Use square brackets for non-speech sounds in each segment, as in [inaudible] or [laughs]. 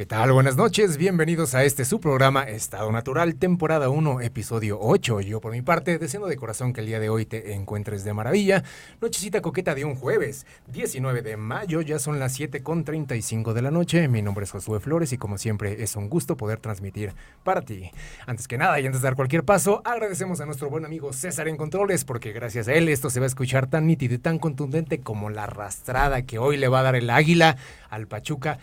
¿Qué tal? Buenas noches, bienvenidos a este su programa Estado Natural, temporada 1, episodio 8. Yo por mi parte, deseando de corazón que el día de hoy te encuentres de maravilla. Nochecita coqueta de un jueves, 19 de mayo, ya son las 7 con 35 de la noche. Mi nombre es Josué Flores y como siempre es un gusto poder transmitir para ti. Antes que nada y antes de dar cualquier paso, agradecemos a nuestro buen amigo César en Controles porque gracias a él esto se va a escuchar tan nítido y tan contundente como la arrastrada que hoy le va a dar el águila al Pachuca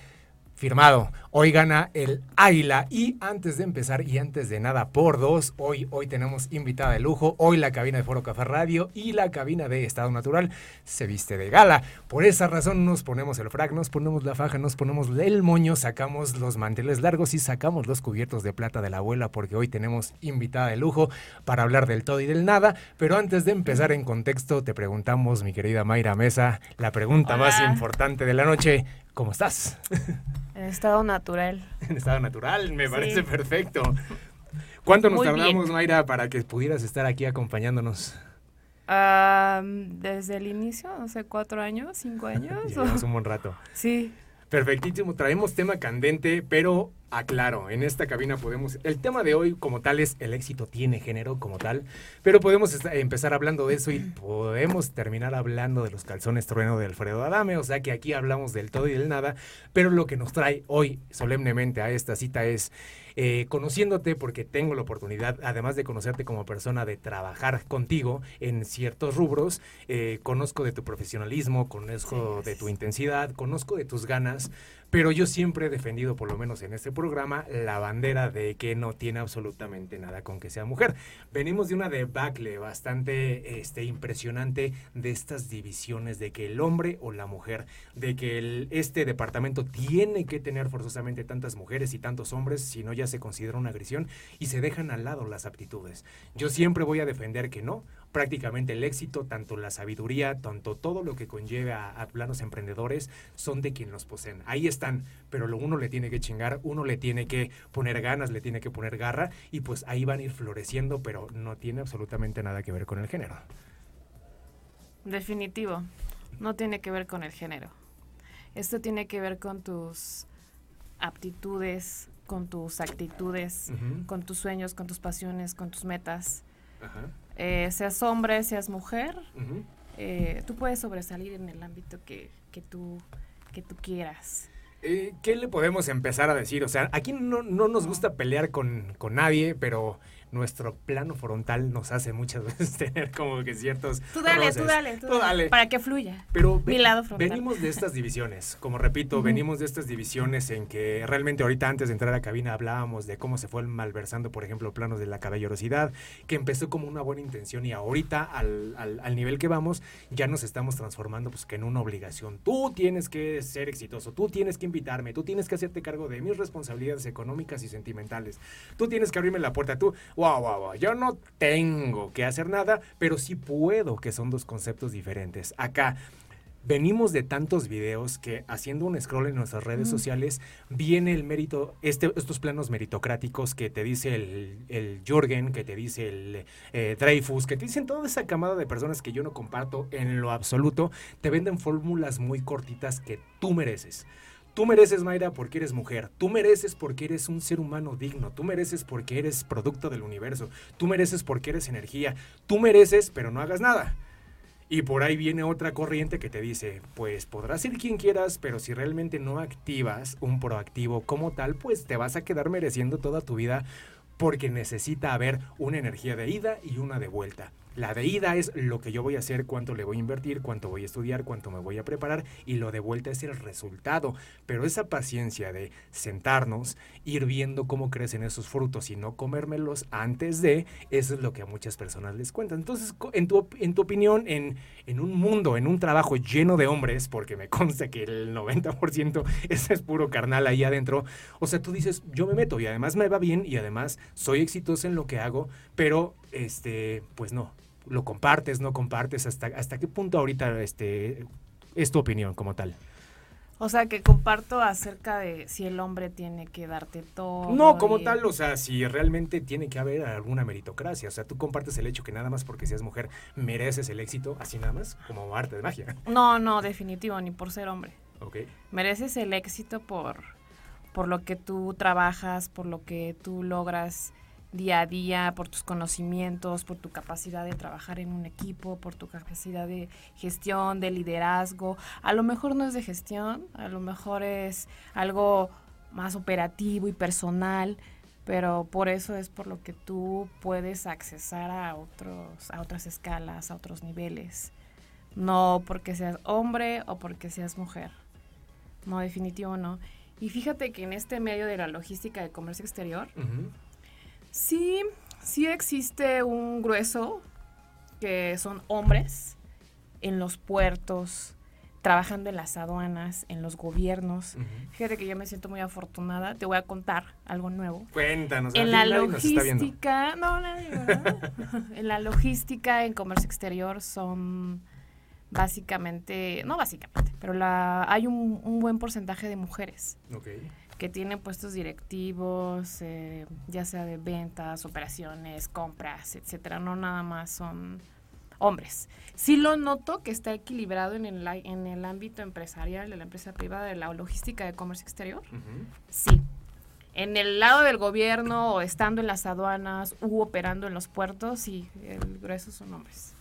Firmado. Hoy gana el Águila. Y antes de empezar y antes de nada, por dos, hoy, hoy tenemos invitada de lujo. Hoy la cabina de Foro Café Radio y la cabina de Estado Natural se viste de gala. Por esa razón nos ponemos el frac, nos ponemos la faja, nos ponemos el moño, sacamos los manteles largos y sacamos los cubiertos de plata de la abuela porque hoy tenemos invitada de lujo para hablar del todo y del nada. Pero antes de empezar en contexto, te preguntamos, mi querida Mayra Mesa, la pregunta más importante de la noche. ¿Cómo estás? En estado natural. [laughs] En estado natural, me parece perfecto. ¿Cuánto nos tardamos, Mayra, para que pudieras estar aquí acompañándonos? desde el inicio, no sé, cuatro años, cinco años. [laughs] Llevamos un buen rato. Sí. Perfectísimo, traemos tema candente, pero aclaro, en esta cabina podemos, el tema de hoy como tal es el éxito tiene género como tal, pero podemos empezar hablando de eso y podemos terminar hablando de los calzones trueno de Alfredo Adame, o sea que aquí hablamos del todo y del nada, pero lo que nos trae hoy solemnemente a esta cita es eh, conociéndote porque tengo la oportunidad, además de conocerte como persona, de trabajar contigo en ciertos rubros, eh, conozco de tu profesionalismo, conozco de tu intensidad, conozco de tus ganas, pero yo siempre he defendido, por lo menos en este programa, la bandera de que no tiene absolutamente nada con que sea mujer. Venimos de una debacle bastante este, impresionante de estas divisiones, de que el hombre o la mujer, de que el, este departamento tiene que tener forzosamente tantas mujeres y tantos hombres, si no ya se considera una agresión, y se dejan al lado las aptitudes. Yo siempre voy a defender que no, prácticamente el éxito, tanto la sabiduría, tanto todo lo que conlleva a, planos emprendedores, son de quien los poseen. Ahí están, pero lo uno le tiene que chingar, uno le tiene que poner ganas, le tiene que poner garra, y pues ahí van a ir floreciendo, pero no tiene absolutamente nada que ver con el género. Definitivo, no tiene que ver con el género. Esto tiene que ver con tus aptitudes, con tus actitudes, con tus sueños, con tus pasiones, con tus metas. Ajá. Eh, seas hombre, seas mujer, eh, tú puedes sobresalir en el ámbito que, que, tú, que tú quieras. Eh, ¿Qué le podemos empezar a decir? O sea, aquí no, no nos gusta pelear con, con nadie, pero nuestro plano frontal nos hace muchas [laughs] veces tener como que ciertos. Tú dale, tú dale, tú, dale, Para que fluya. Pero Mi lado frontal. venimos de estas divisiones. Como repito, venimos de estas divisiones en que realmente ahorita antes de entrar a la cabina hablábamos de cómo se fue malversando, por ejemplo, planos de la caballerosidad, que empezó como una buena intención y ahorita al, al, al nivel que vamos ya nos estamos transformando pues que en una obligación. Tú tienes que ser exitoso, tú tienes que invitarme, tú tienes que hacerte cargo de mis responsabilidades económicas y sentimentales. Tú tienes que abrirme la puerta, tú wow, wow, wow, yo no tengo que hacer nada, pero sí puedo, que son dos conceptos diferentes. Acá, venimos de tantos videos que haciendo un scroll en nuestras redes sociales viene el mérito, este, estos planos meritocráticos que te dice el, el Jürgen, que te dice el eh, Dreyfus, que te dicen toda esa camada de personas que yo no comparto en lo absoluto, te venden fórmulas muy cortitas que tú mereces. Tú mereces, Mayra, porque eres mujer. Tú mereces porque eres un ser humano digno. Tú mereces porque eres producto del universo. Tú mereces porque eres energía. Tú mereces, pero no hagas nada. Y por ahí viene otra corriente que te dice, pues podrás ser quien quieras, pero si realmente no activas un proactivo como tal, pues te vas a quedar mereciendo toda tu vida porque necesita haber una energía de ida y una de vuelta. La de ida es lo que yo voy a hacer, cuánto le voy a invertir, cuánto voy a estudiar, cuánto me voy a preparar y lo de vuelta es el resultado. Pero esa paciencia de sentarnos, ir viendo cómo crecen esos frutos y no comérmelos antes de, eso es lo que a muchas personas les cuentan. Entonces, en tu, en tu opinión, en, un mundo, en un trabajo lleno de hombres, porque me [laughs] consta que el 90% ese es puro carnal ahí adentro, o sea, tú dices, yo me meto y además me va bien y además soy exitoso en lo que hago, pero este, pues no, lo compartes, no compartes, hasta, hasta qué punto ahorita este, es tu opinión como tal. O sea, que comparto acerca de si el hombre tiene que darte todo. No, como tal, o sea, si realmente tiene que haber alguna meritocracia. O sea, tú compartes el hecho que nada más porque seas mujer mereces el éxito, así nada más, como arte de magia. No, no, definitivo, ni por ser hombre. Ok. Mereces el éxito por por lo que tú trabajas, por lo que tú logras día a día, por tus conocimientos, por tu capacidad de trabajar en un equipo, por tu capacidad de gestión, de liderazgo. A lo mejor no es de gestión, a lo mejor es algo más operativo y personal, pero por eso es por lo que tú puedes accesar a otros a otras escalas, a otros niveles. No porque seas hombre o porque seas mujer. No, definitivo no. Y fíjate que en este medio de la logística de comercio exterior, Sí, sí existe un grueso que son hombres en los puertos, trabajando en las aduanas, en los gobiernos. Fíjate que yo me siento muy afortunada. Te voy a contar algo nuevo. Cuéntanos. En la logística, no, nadie, [laughs] en la logística, en comercio exterior son básicamente, no básicamente, pero la, hay un, un buen porcentaje de mujeres. Okay que tienen puestos directivos, eh, ya sea de ventas, operaciones, compras, etcétera. No nada más son hombres. Sí lo noto que está equilibrado en el, en el ámbito empresarial de la empresa privada de la logística de comercio exterior. Sí. En el lado del gobierno o estando en las aduanas u operando en los puertos, sí, el grueso son hombres.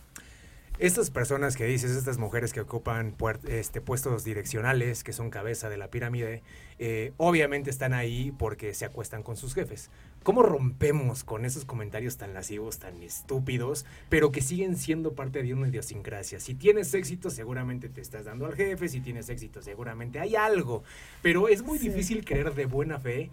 Estas personas que dices, estas mujeres que ocupan este, puestos direccionales, que son cabeza de la pirámide, eh, obviamente están ahí porque se acuestan con sus jefes. ¿Cómo rompemos con esos comentarios tan lascivos, tan estúpidos, pero que siguen siendo parte de una idiosincrasia? Si tienes éxito, seguramente te estás dando al jefe, si tienes éxito, seguramente hay algo, pero es muy difícil creer de buena fe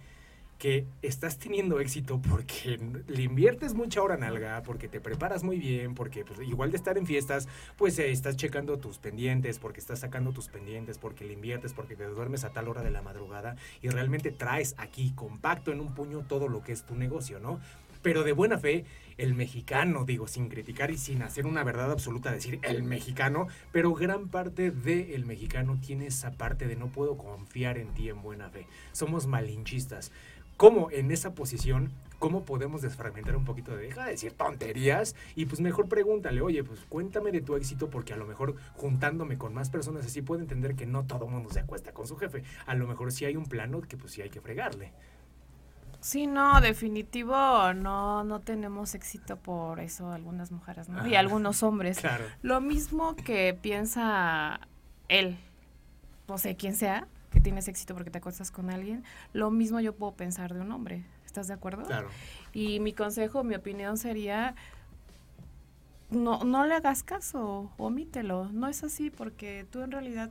que estás teniendo éxito porque le inviertes mucha hora nalga, porque te preparas muy bien, porque pues, igual de estar en fiestas, pues eh, estás checando tus pendientes, porque estás sacando tus pendientes, porque le inviertes, porque te duermes a tal hora de la madrugada y realmente traes aquí compacto en un puño todo lo que es tu negocio, ¿no? Pero de buena fe, el mexicano, digo, sin criticar y sin hacer una verdad absoluta, decir el mexicano, pero gran parte del mexicano tiene esa parte de no puedo confiar en ti en buena fe. Somos malinchistas cómo en esa posición, cómo podemos desfragmentar un poquito de deja de decir tonterías y pues mejor pregúntale, oye, pues cuéntame de tu éxito porque a lo mejor juntándome con más personas así puedo entender que no todo mundo se acuesta con su jefe. A lo mejor sí hay un plano que pues sí hay que fregarle. Sí, no, definitivo, no, no tenemos éxito por eso algunas mujeres, ¿no? Y algunos hombres. Claro. Lo mismo que piensa él, no sé quién sea, que tienes éxito porque te acuestas con alguien, lo mismo yo puedo pensar de un hombre. ¿Estás de acuerdo? Claro. Y mi consejo, mi opinión sería, no, no le hagas caso, omítelo. No es así porque tú en realidad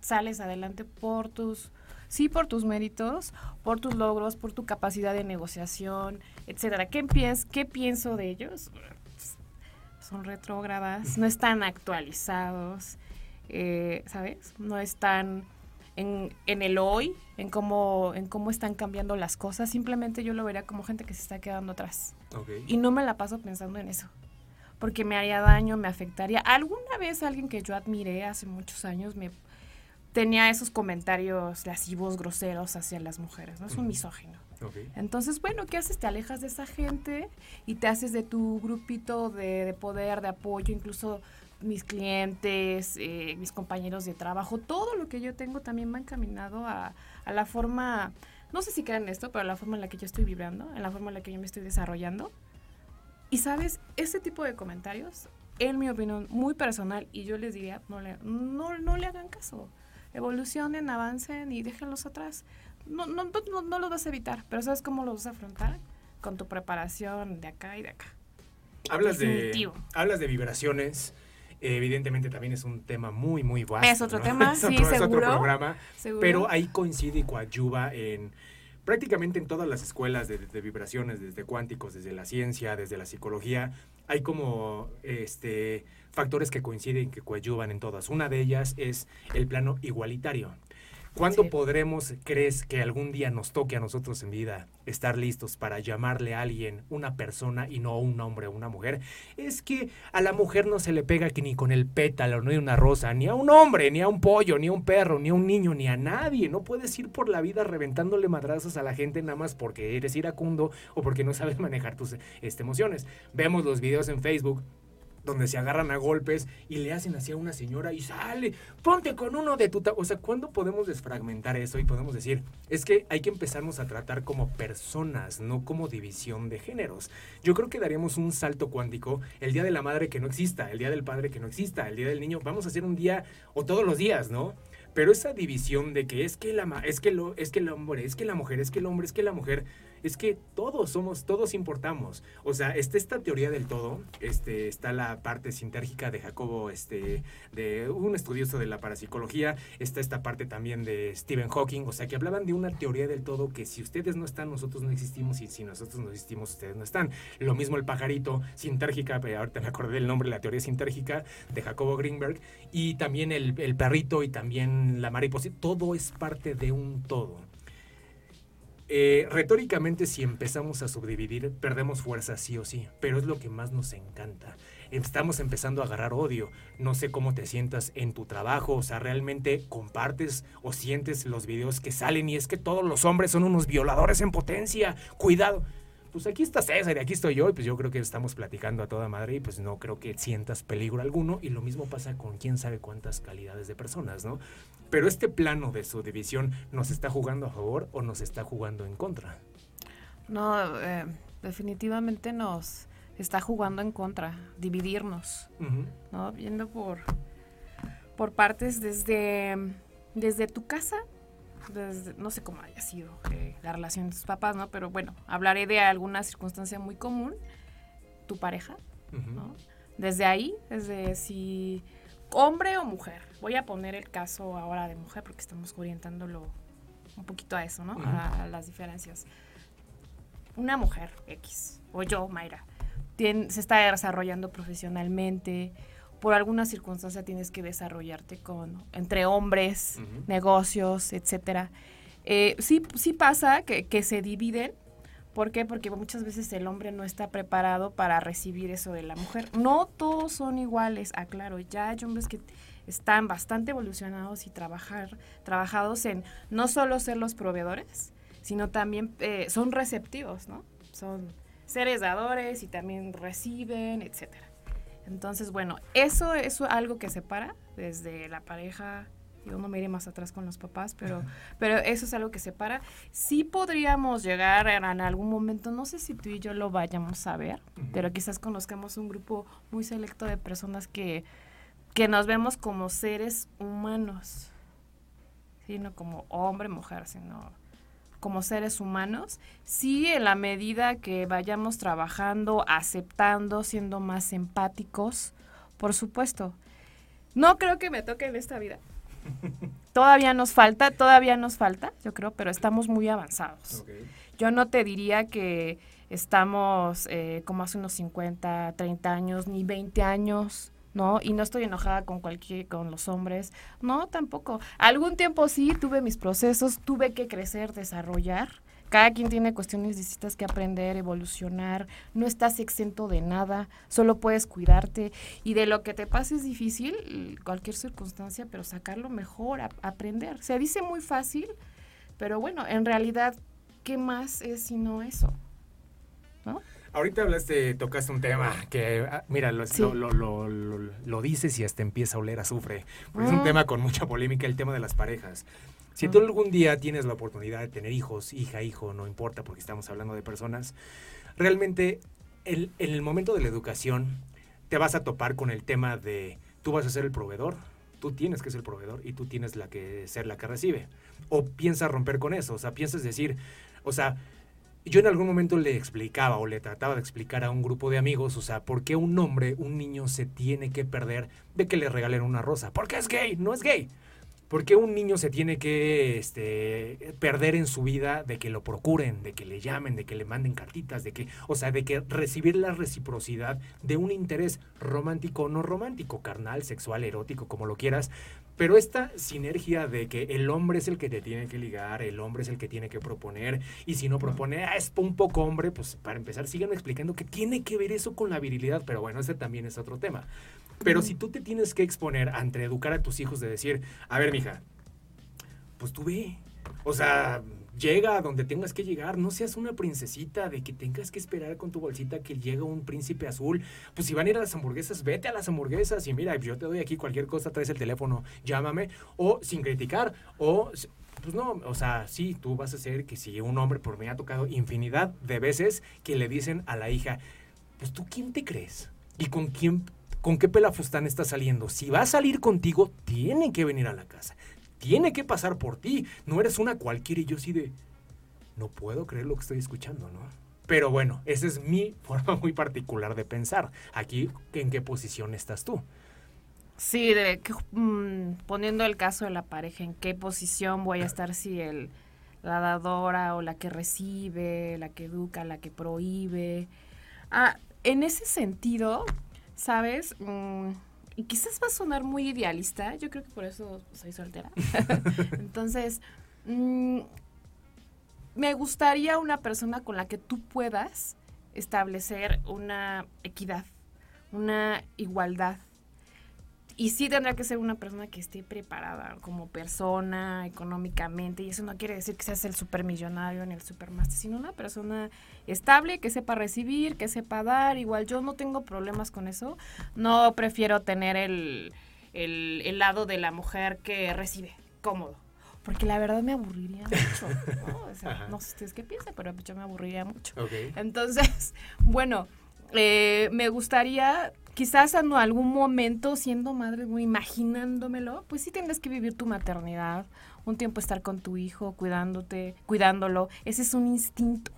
sales adelante por tus, sí por tus méritos, por tus logros, por tu capacidad de negociación, etcétera. ¿Qué, ¿Qué pienso de ellos? Son retrógradas, no están actualizados, eh, ¿sabes? No están en, en, el hoy, en cómo, en cómo están cambiando las cosas. Simplemente yo lo vería como gente que se está quedando atrás. Y no me la paso pensando en eso. Porque me haría daño, me afectaría. Alguna vez alguien que yo admiré hace muchos años me tenía esos comentarios lascivos, groseros hacia las mujeres, ¿no? Es un misógino. Entonces, bueno, ¿qué haces? Te alejas de esa gente y te haces de tu grupito de, de poder, de apoyo, incluso mis clientes, eh, mis compañeros de trabajo, todo lo que yo tengo también va encaminado a, a la forma, no sé si crean esto, pero a la forma en la que yo estoy vibrando, en la forma en la que yo me estoy desarrollando. Y sabes, ese tipo de comentarios, en mi opinión muy personal, y yo les diría, no le, no, no le hagan caso. Evolucionen, avancen y déjenlos atrás. No, no, no, no los vas a evitar, pero ¿sabes cómo los vas a afrontar? Con tu preparación de acá y de acá. Hablas de, hablas de vibraciones, Evidentemente también es un tema muy, muy vasto. Es otro tema, [laughs] sí, seguro. Es otro programa. Pero ahí coincide y coadyuva en prácticamente en todas las escuelas de, vibraciones, desde cuánticos, desde la ciencia, desde la psicología, hay como este factores que coinciden y que coadyuvan en todas. Una de ellas es el plano igualitario. ¿Cuándo podremos, crees que algún día nos toque a nosotros en vida estar listos para llamarle a alguien una persona y no un hombre o una mujer? Es que a la mujer no se le pega que ni con el pétalo, no hay una rosa, ni a un hombre, ni a un pollo, ni a un perro, ni a un niño, ni a nadie. No puedes ir por la vida reventándole madrazos a la gente nada más porque eres iracundo o porque no sabes [laughs] manejar tus este, emociones. Vemos los videos en Facebook donde se agarran a golpes y le hacen así a una señora y sale, ponte con uno de tu... O sea, ¿cuándo podemos desfragmentar eso y podemos decir, es que hay que empezarnos a tratar como personas, no como división de géneros? Yo creo que daríamos un salto cuántico el Día de la Madre que no exista, el Día del Padre que no exista, el Día del Niño, vamos a hacer un día o todos los días, ¿no? Pero esa división de que es que la es que lo es que el hombre, es que la mujer, es que el hombre, es que la mujer, es que todos somos, todos importamos. O sea, está esta teoría del todo, este, está la parte sintérgica de Jacobo, este, de un estudioso de la parapsicología, está esta parte también de Stephen Hawking, o sea, que hablaban de una teoría del todo que si ustedes no están, nosotros no existimos, y si nosotros no existimos, ustedes no están. Lo mismo el pajarito, sintérgica, pero ahorita me acordé del nombre, la teoría sintérgica de Jacobo Greenberg, y también el, el perrito y también la mariposa, todo es parte de un todo. Eh, retóricamente, si empezamos a subdividir, perdemos fuerza sí o sí, pero es lo que más nos encanta. Estamos empezando a agarrar odio. No sé cómo te sientas en tu trabajo, o sea, realmente compartes o sientes los videos que salen y es que todos los hombres son unos violadores en potencia. Cuidado pues aquí está César y aquí estoy yo, y pues yo creo que estamos platicando a toda madre y pues no creo que sientas peligro alguno, y lo mismo pasa con quién sabe cuántas calidades de personas, ¿no? Pero este plano de su división nos está jugando a favor o nos está jugando en contra. No, eh, definitivamente nos está jugando en contra, dividirnos, ¿no? Viendo por, por partes desde, desde tu casa no sé cómo haya sido eh, la relación de tus papás, ¿no? Pero bueno, hablaré de alguna circunstancia muy común, tu pareja, ¿no? Desde ahí, desde si hombre o mujer. Voy a poner el caso ahora de mujer porque estamos orientándolo un poquito a eso, ¿no? a, las diferencias. Una mujer X, o yo, Mayra, se está desarrollando profesionalmente, por alguna circunstancia tienes que desarrollarte con entre hombres, negocios, etcétera. Eh, sí, sí pasa que, que, se dividen. ¿Por qué? Porque muchas veces el hombre no está preparado para recibir eso de la mujer. No todos son iguales, aclaro. Ya hay hombres que están bastante evolucionados y trabajar, trabajados en no solo ser los proveedores, sino también eh, son receptivos, ¿no? Son seres dadores y también reciben, etcétera. Entonces, bueno, eso es algo que separa desde la pareja. Yo no me iré más atrás con los papás, pero, pero eso es algo que separa. Sí podríamos llegar en algún momento, no sé si tú y yo lo vayamos a ver, pero quizás conozcamos un grupo muy selecto de personas que, que nos vemos como seres humanos, no como hombre, mujer, sino como seres humanos, sí en la medida que vayamos trabajando, aceptando, siendo más empáticos, por supuesto. No creo que me toque en esta vida. [laughs] Todavía nos falta, todavía nos falta, yo creo, pero estamos muy avanzados. Yo no te diría que estamos eh, como hace unos 50, 30 años, ni 20 años. ¿No? Y no estoy enojada con cualquier, con los hombres, no, tampoco. Algún tiempo sí tuve mis procesos, tuve que crecer, desarrollar. Cada quien tiene cuestiones distintas que aprender, evolucionar, no estás exento de nada, solo puedes cuidarte y de lo que te pase es difícil, cualquier circunstancia, pero sacarlo mejor, aprender. Se dice muy fácil, pero bueno, en realidad, ¿qué más es sino eso? ¿No? Ahorita hablaste, tocaste un tema que, ah, mira, lo, lo, dices y hasta empieza a oler azufre. Es un ah. tema con mucha polémica, el tema de las parejas. Si ah. tú algún día tienes la oportunidad de tener hijos, hija, hijo, no importa porque estamos hablando de personas, realmente en el momento de la educación te vas a topar con el tema de tú vas a ser el proveedor, tú tienes que ser el proveedor y tú tienes la que ser la que recibe. O piensas romper con eso, o sea, piensas decir, o sea, yo en algún momento le explicaba o le trataba de explicar a un grupo de amigos, o sea, por qué un hombre, un niño se tiene que perder de que le regalen una rosa. Porque es gay, no es gay. ¿Por qué un niño se tiene que este, perder en su vida de que lo procuren, de que le llamen, de que le manden cartitas, de que, o sea, de que recibir la reciprocidad de un interés romántico o no romántico, carnal, sexual, erótico, como lo quieras, pero esta sinergia de que el hombre es el que te tiene que ligar, el hombre es el que tiene que proponer, y si no propone, ah, es un poco hombre, pues para empezar, sigan explicando que tiene que ver eso con la virilidad, pero bueno, ese también es otro tema. Pero si tú te tienes que exponer ante educar a tus hijos de decir, a ver, mija, pues tú ve, O sea, llega a donde tengas que llegar, no seas una princesita de que tengas que esperar con tu bolsita que llegue un príncipe azul. Pues si van a ir a las hamburguesas, vete a las hamburguesas y mira, yo te doy aquí cualquier cosa, traes el teléfono, llámame, o sin criticar, o pues no, o sea, sí, tú vas a ser que si un hombre, por me ha tocado infinidad de veces que le dicen a la hija, pues tú quién te crees y con quién, con qué pelafustán está saliendo. Si va a salir contigo, tiene que venir a la casa tiene que pasar por ti. No eres una cualquiera y yo sí de, no puedo creer lo que estoy escuchando, ¿no? Pero bueno, esa es mi [laughs] forma muy particular de pensar. Aquí, ¿en qué posición estás tú? Sí, de, mm, poniendo el caso de la pareja, ¿en qué posición voy a estar si el, la dadora o la que recibe, la que educa, la que prohíbe? Ah, en ese sentido, ¿sabes? Mm, y quizás va a sonar muy idealista, yo creo que por eso soy soltera. [laughs] Entonces, mm, me gustaría una persona con la que tú puedas establecer una equidad, una igualdad y sí tendrá que ser una persona que esté preparada como persona, económicamente, y eso no quiere decir que seas el supermillonario ni el supermaster, sino una persona estable, que sepa recibir, que sepa dar. Igual yo no tengo problemas con eso. No prefiero tener el, el, lado de la mujer que recibe, cómodo. Porque la verdad me aburriría mucho. ¿no? [laughs] no sé ustedes qué piensan, pero yo me aburriría mucho. Entonces, [laughs] bueno, eh, me gustaría quizás en algún momento siendo madre, imaginándomelo, pues sí tendrás que vivir tu maternidad, un tiempo estar con tu hijo, cuidándote, cuidándolo. Ese es un instinto.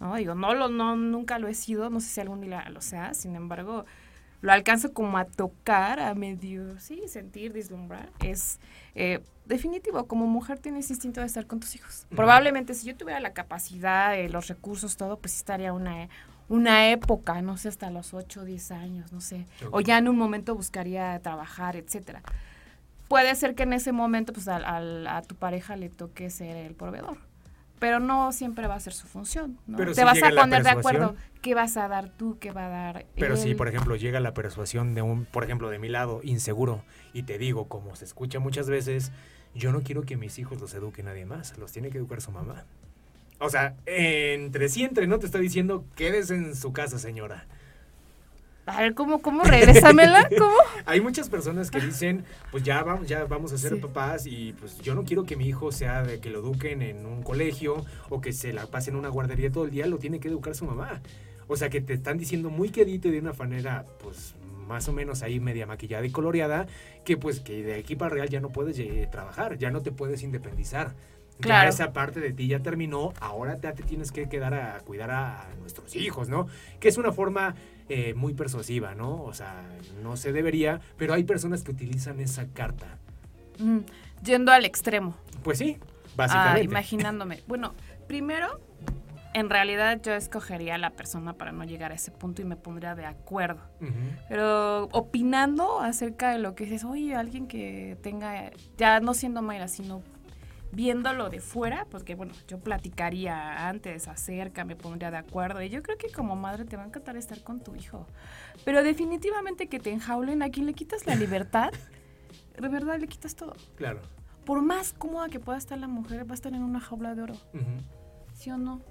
No, digo, no lo, no, nunca lo he sido, no sé si algún día lo sea, sin embargo, lo alcanzo como a tocar, a medio, sí, sentir, vislumbrar. Es eh, definitivo, como mujer tienes instinto de estar con tus hijos. Probablemente si yo tuviera la capacidad, eh, los recursos, todo, pues estaría una una época, no sé, hasta los 8 o 10 años, no sé. O ya en un momento buscaría trabajar, etcétera. Puede ser que en ese momento pues a tu pareja le toque ser el proveedor, pero no siempre va a ser su función. ¿no? Te vas a poner de acuerdo qué vas a dar tú, qué va a dar Pero si, por ejemplo, llega la persuasión de un, por ejemplo, de mi lado, inseguro, y te digo, como se escucha muchas veces, yo no quiero que mis hijos los eduque nadie más, los tiene que educar su mamá. O sea, entre sí, entre no te está diciendo, quédese en su casa, señora. A ver, ¿cómo, cómo? Regrésamela, [laughs] ¿cómo? Hay muchas personas que dicen, pues ya vamos, ya vamos a ser papás y pues yo no quiero que mi hijo sea de que lo eduquen en un colegio o que se la pase en una guardería todo el día, lo tiene que educar su mamá. O sea, que te están diciendo muy quedito y de una manera, pues más o menos ahí media maquillada y coloreada, que pues que de aquí para real ya no puedes eh, trabajar, ya no te puedes independizar. Claro. esa parte de ti ya terminó, ahora te, te tienes que quedar a cuidar a, nuestros hijos, ¿no? Que es una forma eh, muy persuasiva, ¿no? O sea, no se debería, pero hay personas que utilizan esa carta. Mm, yendo al extremo. Pues sí, básicamente. Ah, imaginándome. [laughs] Bueno, primero, en realidad yo escogería a la persona para no llegar a ese punto y me pondría de acuerdo. Pero opinando acerca de lo que es, oye, alguien que tenga, ya no siendo Mayra, sino viéndolo de fuera, porque bueno, yo platicaría antes, acerca, me pondría de acuerdo. Y yo creo que como madre te va a encantar estar con tu hijo. Pero definitivamente que te enjaulen, a quien le quitas la libertad, [laughs] de verdad le quitas todo. Claro. Por más cómoda que pueda estar la mujer, va a estar en una jaula de oro. ¿Sí o no?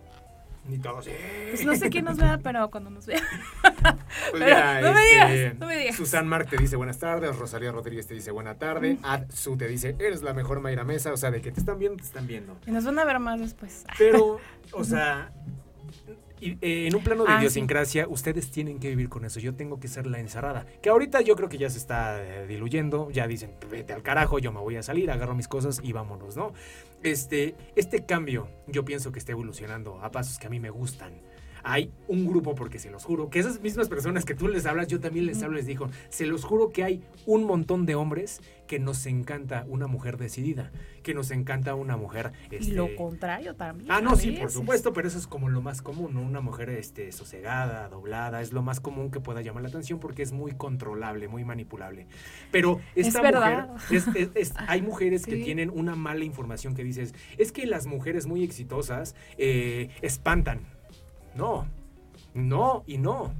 Ni todos. Pues no sé quién nos vea, pero cuando nos vea. [laughs] Pues mira, no, me digas, este, no me digas. Susan Mark te dice buenas tardes, Rosalía Rodríguez te dice buena tarde, Ad Su te dice eres la mejor Mayra Mesa, o sea, de que te están viendo, te están viendo. Y nos van a ver más después. Pero, [laughs] o sea, eh, en un plano de ah, idiosincrasia, ustedes tienen que vivir con eso. Yo tengo que ser la encerrada. Que ahorita yo creo que ya se está eh, diluyendo. Ya dicen, vete al carajo, yo me voy a salir, agarro mis cosas y vámonos, ¿no? Este, este cambio, yo pienso que está evolucionando a pasos que a mí me gustan hay un grupo, porque se los juro, que esas mismas personas que tú les hablas, yo también les hablo, les digo, se los juro que hay un montón de hombres que nos encanta una mujer decidida, que nos encanta una mujer... y lo este, contrario también. Ah, no, sí, por supuesto, pero eso es como lo más común, ¿no? Una mujer este, sosegada, doblada, es lo más común que pueda llamar la atención porque es muy controlable, muy manipulable. Pero esta es mujer, es, [laughs] hay mujeres que tienen una mala información que dices, es que las mujeres muy exitosas eh, espantan no, no y no.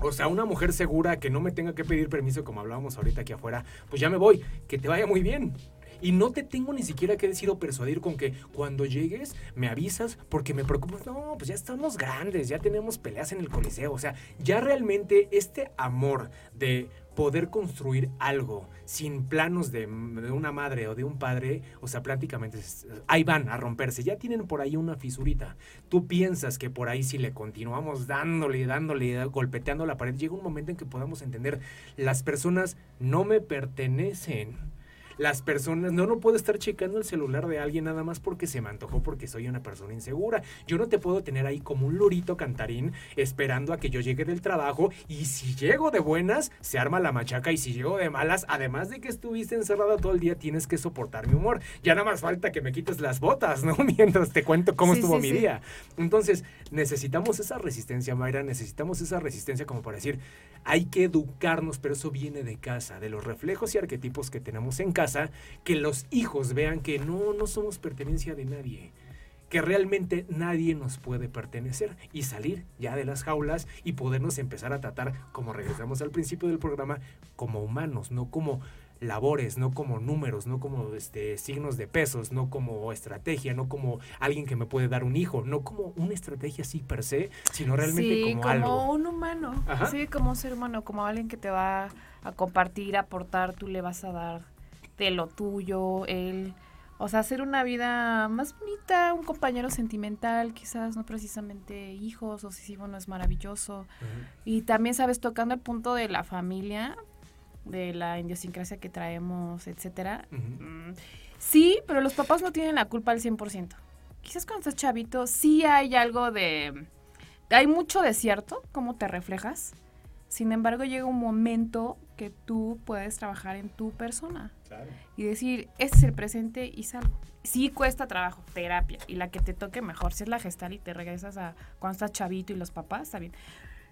O sea, una mujer segura que no me tenga que pedir permiso, como hablábamos ahorita aquí afuera, pues ya me voy, que te vaya muy bien. Y no te tengo ni siquiera que decir o persuadir con que cuando llegues me avisas porque me preocupas. No, pues ya estamos grandes, ya tenemos peleas en el coliseo. O sea, ya realmente este amor de poder construir algo sin planos de, una madre o de un padre, o sea, prácticamente ahí van a romperse. Ya tienen por ahí una fisurita. Tú piensas que por ahí si le continuamos dándole, dándole, golpeteando la pared, llega un momento en que podamos entender, las personas no me pertenecen las personas, no, no puedo estar checando el celular de alguien nada más porque se me antojó porque soy una persona insegura. Yo no te puedo tener ahí como un lurito cantarín esperando a que yo llegue del trabajo y si llego de buenas, se arma la machaca y si llego de malas, además de que estuviste encerrada todo el día, tienes que soportar mi humor. Ya nada más falta que me quites las botas, ¿no? [laughs] Mientras te cuento cómo estuvo mi día. Entonces, necesitamos esa resistencia, Mayra, necesitamos esa resistencia como para decir, hay que educarnos, pero eso viene de casa, de los reflejos y arquetipos que tenemos en casa, que los hijos vean que no, no somos pertenencia de nadie que realmente nadie nos puede pertenecer y salir ya de las jaulas y podernos empezar a tratar, como regresamos al principio del programa, como humanos, no como labores, no como números, no como este, signos de pesos, no como estrategia, no como alguien que me puede dar un hijo, no como una estrategia así per se, sino realmente como, como como un humano, sí, como un ser humano, como alguien que te va a compartir, aportar, tú le vas a dar de lo tuyo, él, o sea, hacer una vida más bonita, un compañero sentimental, quizás no precisamente hijos, o si sí, bueno, es maravilloso. Y también, sabes, tocando el punto de la familia, de la idiosincrasia que traemos, etcétera. Mm, sí, pero los papás no tienen la culpa al 100%. Quizás cuando estás chavito sí hay algo de... Hay mucho de cierto, cómo te reflejas. Sin embargo, llega un momento que tú puedes trabajar en tu persona. Y decir, este es el presente y salgo. Sí cuesta trabajo, terapia. Y la que te toque mejor, si es la gestal y te regresas a cuando estás chavito y los papás, está bien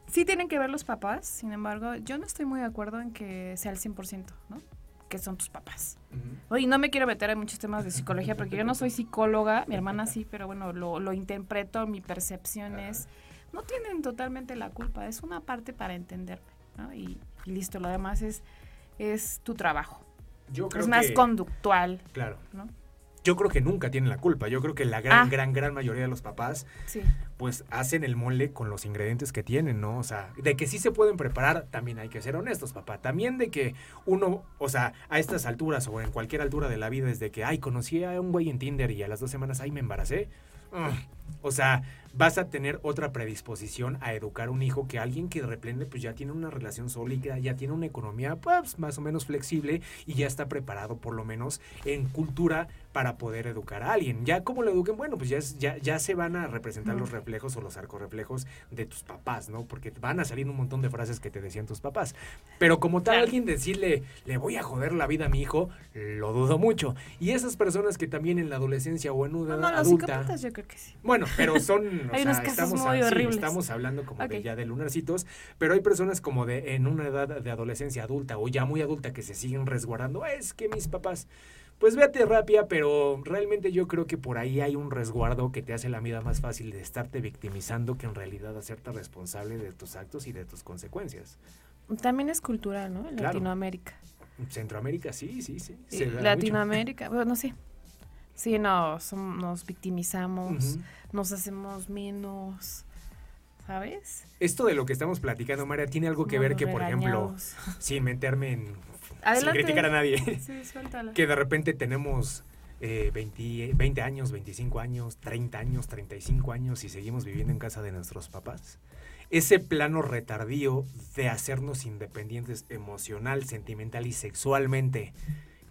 sí tienen que ver los papás, sin embargo, yo no estoy muy de acuerdo en que sea el 100%, ¿no? Que son tus papás. Oye, no me quiero meter en muchos temas de psicología porque yo no soy psicóloga, mi hermana sí, pero bueno, lo, lo interpreto, mi percepción es, no tienen totalmente la culpa, es una parte para entenderme, ¿no? Y, listo, lo demás es, es tu trabajo. Yo creo es más conductual. Claro. ¿no? yo creo que nunca tienen la culpa. Yo creo que la gran, ah. gran, gran mayoría de los papás, pues hacen el mole con los ingredientes que tienen, ¿no? O sea, de que sí se pueden preparar, también hay que ser honestos, papá. También de que uno, o sea, a estas alturas o en cualquier altura de la vida, desde que, ay, conocí a un güey en Tinder y a las dos semanas, ay, me embaracé. O sea, vas a tener otra predisposición a educar un hijo que alguien que de repente pues ya tiene una relación sólida, ya tiene una economía pues más o menos flexible y ya está preparado por lo menos en cultura para poder educar a alguien. Ya como lo eduquen, bueno, pues ya, ya, ya se van a representar los reflejos o los arcorreflejos de tus papás, ¿no? Porque van a salir un montón de frases que te decían tus papás. Pero como tal, alguien decirle, le voy a joder la vida a mi hijo, lo dudo mucho. Y esas personas que también en la adolescencia o en una edad adulta... yo creo que sí. Bueno, pero [laughs] son hay unos casos estamos, muy horribles. estamos hablando como de ya de lunarcitos, pero hay personas como de en una edad de adolescencia adulta o ya muy adulta que se siguen resguardando. Es que mis papás, pues ve a terapia, pero realmente yo creo que por ahí hay un resguardo que te hace la vida más fácil de estarte victimizando que en realidad hacerte responsable de tus actos y de tus consecuencias. También es cultural, ¿no? En Latinoamérica. Centroamérica, sí, sí, sí. Latinoamérica, bueno, sí. Sí, no, nos victimizamos, nos hacemos menos, ¿sabes? Esto de lo que estamos platicando, María, tiene algo que ver que, por ejemplo, [laughs] sin meterme en... sin criticar a nadie, [laughs] que de repente tenemos eh, 20, 20 años, 25 años, 30 años, 35 años y seguimos viviendo en casa de nuestros papás. Ese plano retardío de hacernos independientes emocional, sentimental y sexualmente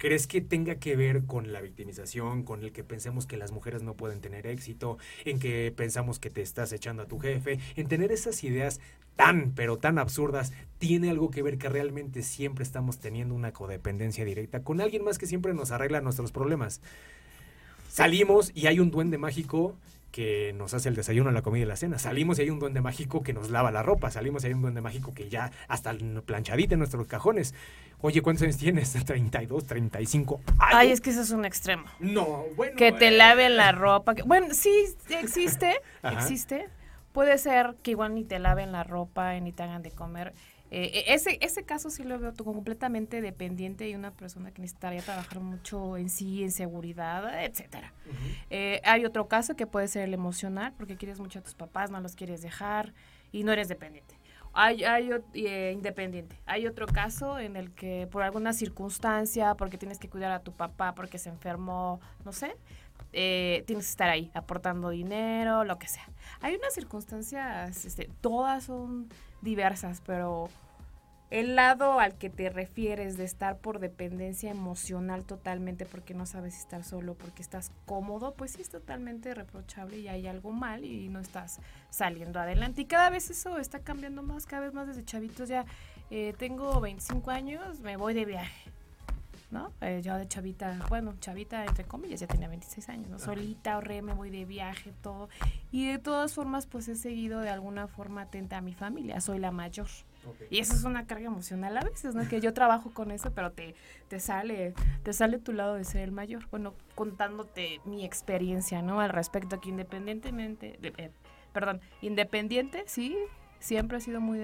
¿Crees que tenga que ver con la victimización, con el que pensemos que las mujeres no pueden tener éxito, en que pensamos que te estás echando a tu jefe, en tener esas ideas tan, pero tan absurdas, tiene algo que ver que realmente siempre estamos teniendo una codependencia directa con alguien más que siempre nos arregla nuestros problemas? Salimos y hay un duende mágico que nos hace el desayuno, la comida y la cena. Salimos y hay un duende mágico que nos lava la ropa. Salimos y hay un duende mágico que ya hasta planchadita en nuestros cajones. Oye, ¿cuántos años tienes? 32, 35. Ay, Ay es que eso es un extremo. No, bueno. Que te lave la ropa. bueno, sí, existe, [laughs] existe. Puede ser que igual ni te laven la ropa, ni te hagan de comer. Eh, e, ese, ese caso sí lo veo completamente dependiente y una persona que necesitaría trabajar mucho en sí, en seguridad, etcétera. Eh, hay otro caso que puede ser el emocional, porque quieres mucho a tus papás, no los quieres dejar y no eres dependiente. Hay, hay eh, independiente. Hay otro caso en el que por alguna circunstancia, porque tienes que cuidar a tu papá, porque se enfermó, no sé, tienes que estar ahí aportando dinero, lo que sea. Hay unas circunstancias, este, todas son diversas, pero el lado al que te refieres de estar por dependencia emocional totalmente porque no sabes estar solo, porque estás cómodo, pues sí es totalmente reprochable y hay algo mal y no estás saliendo adelante. Y cada vez eso está cambiando más, cada vez más desde chavitos ya. Eh, tengo 25 años, me voy de viaje. ¿no? Eh, yo de chavita, bueno, chavita entre comillas, ya tenía 26 años, ¿no? Solita, ahorré, me voy de viaje, todo. Y de todas formas, pues he seguido de alguna forma atenta a mi familia, soy la mayor. Y eso es una carga emocional a veces, ¿no? Que yo trabajo con eso, pero te, te sale, te sale tu lado de ser el mayor. Bueno, contándote mi experiencia, ¿no? Al respecto, que independientemente, eh, perdón, independiente, sí, siempre he sido muy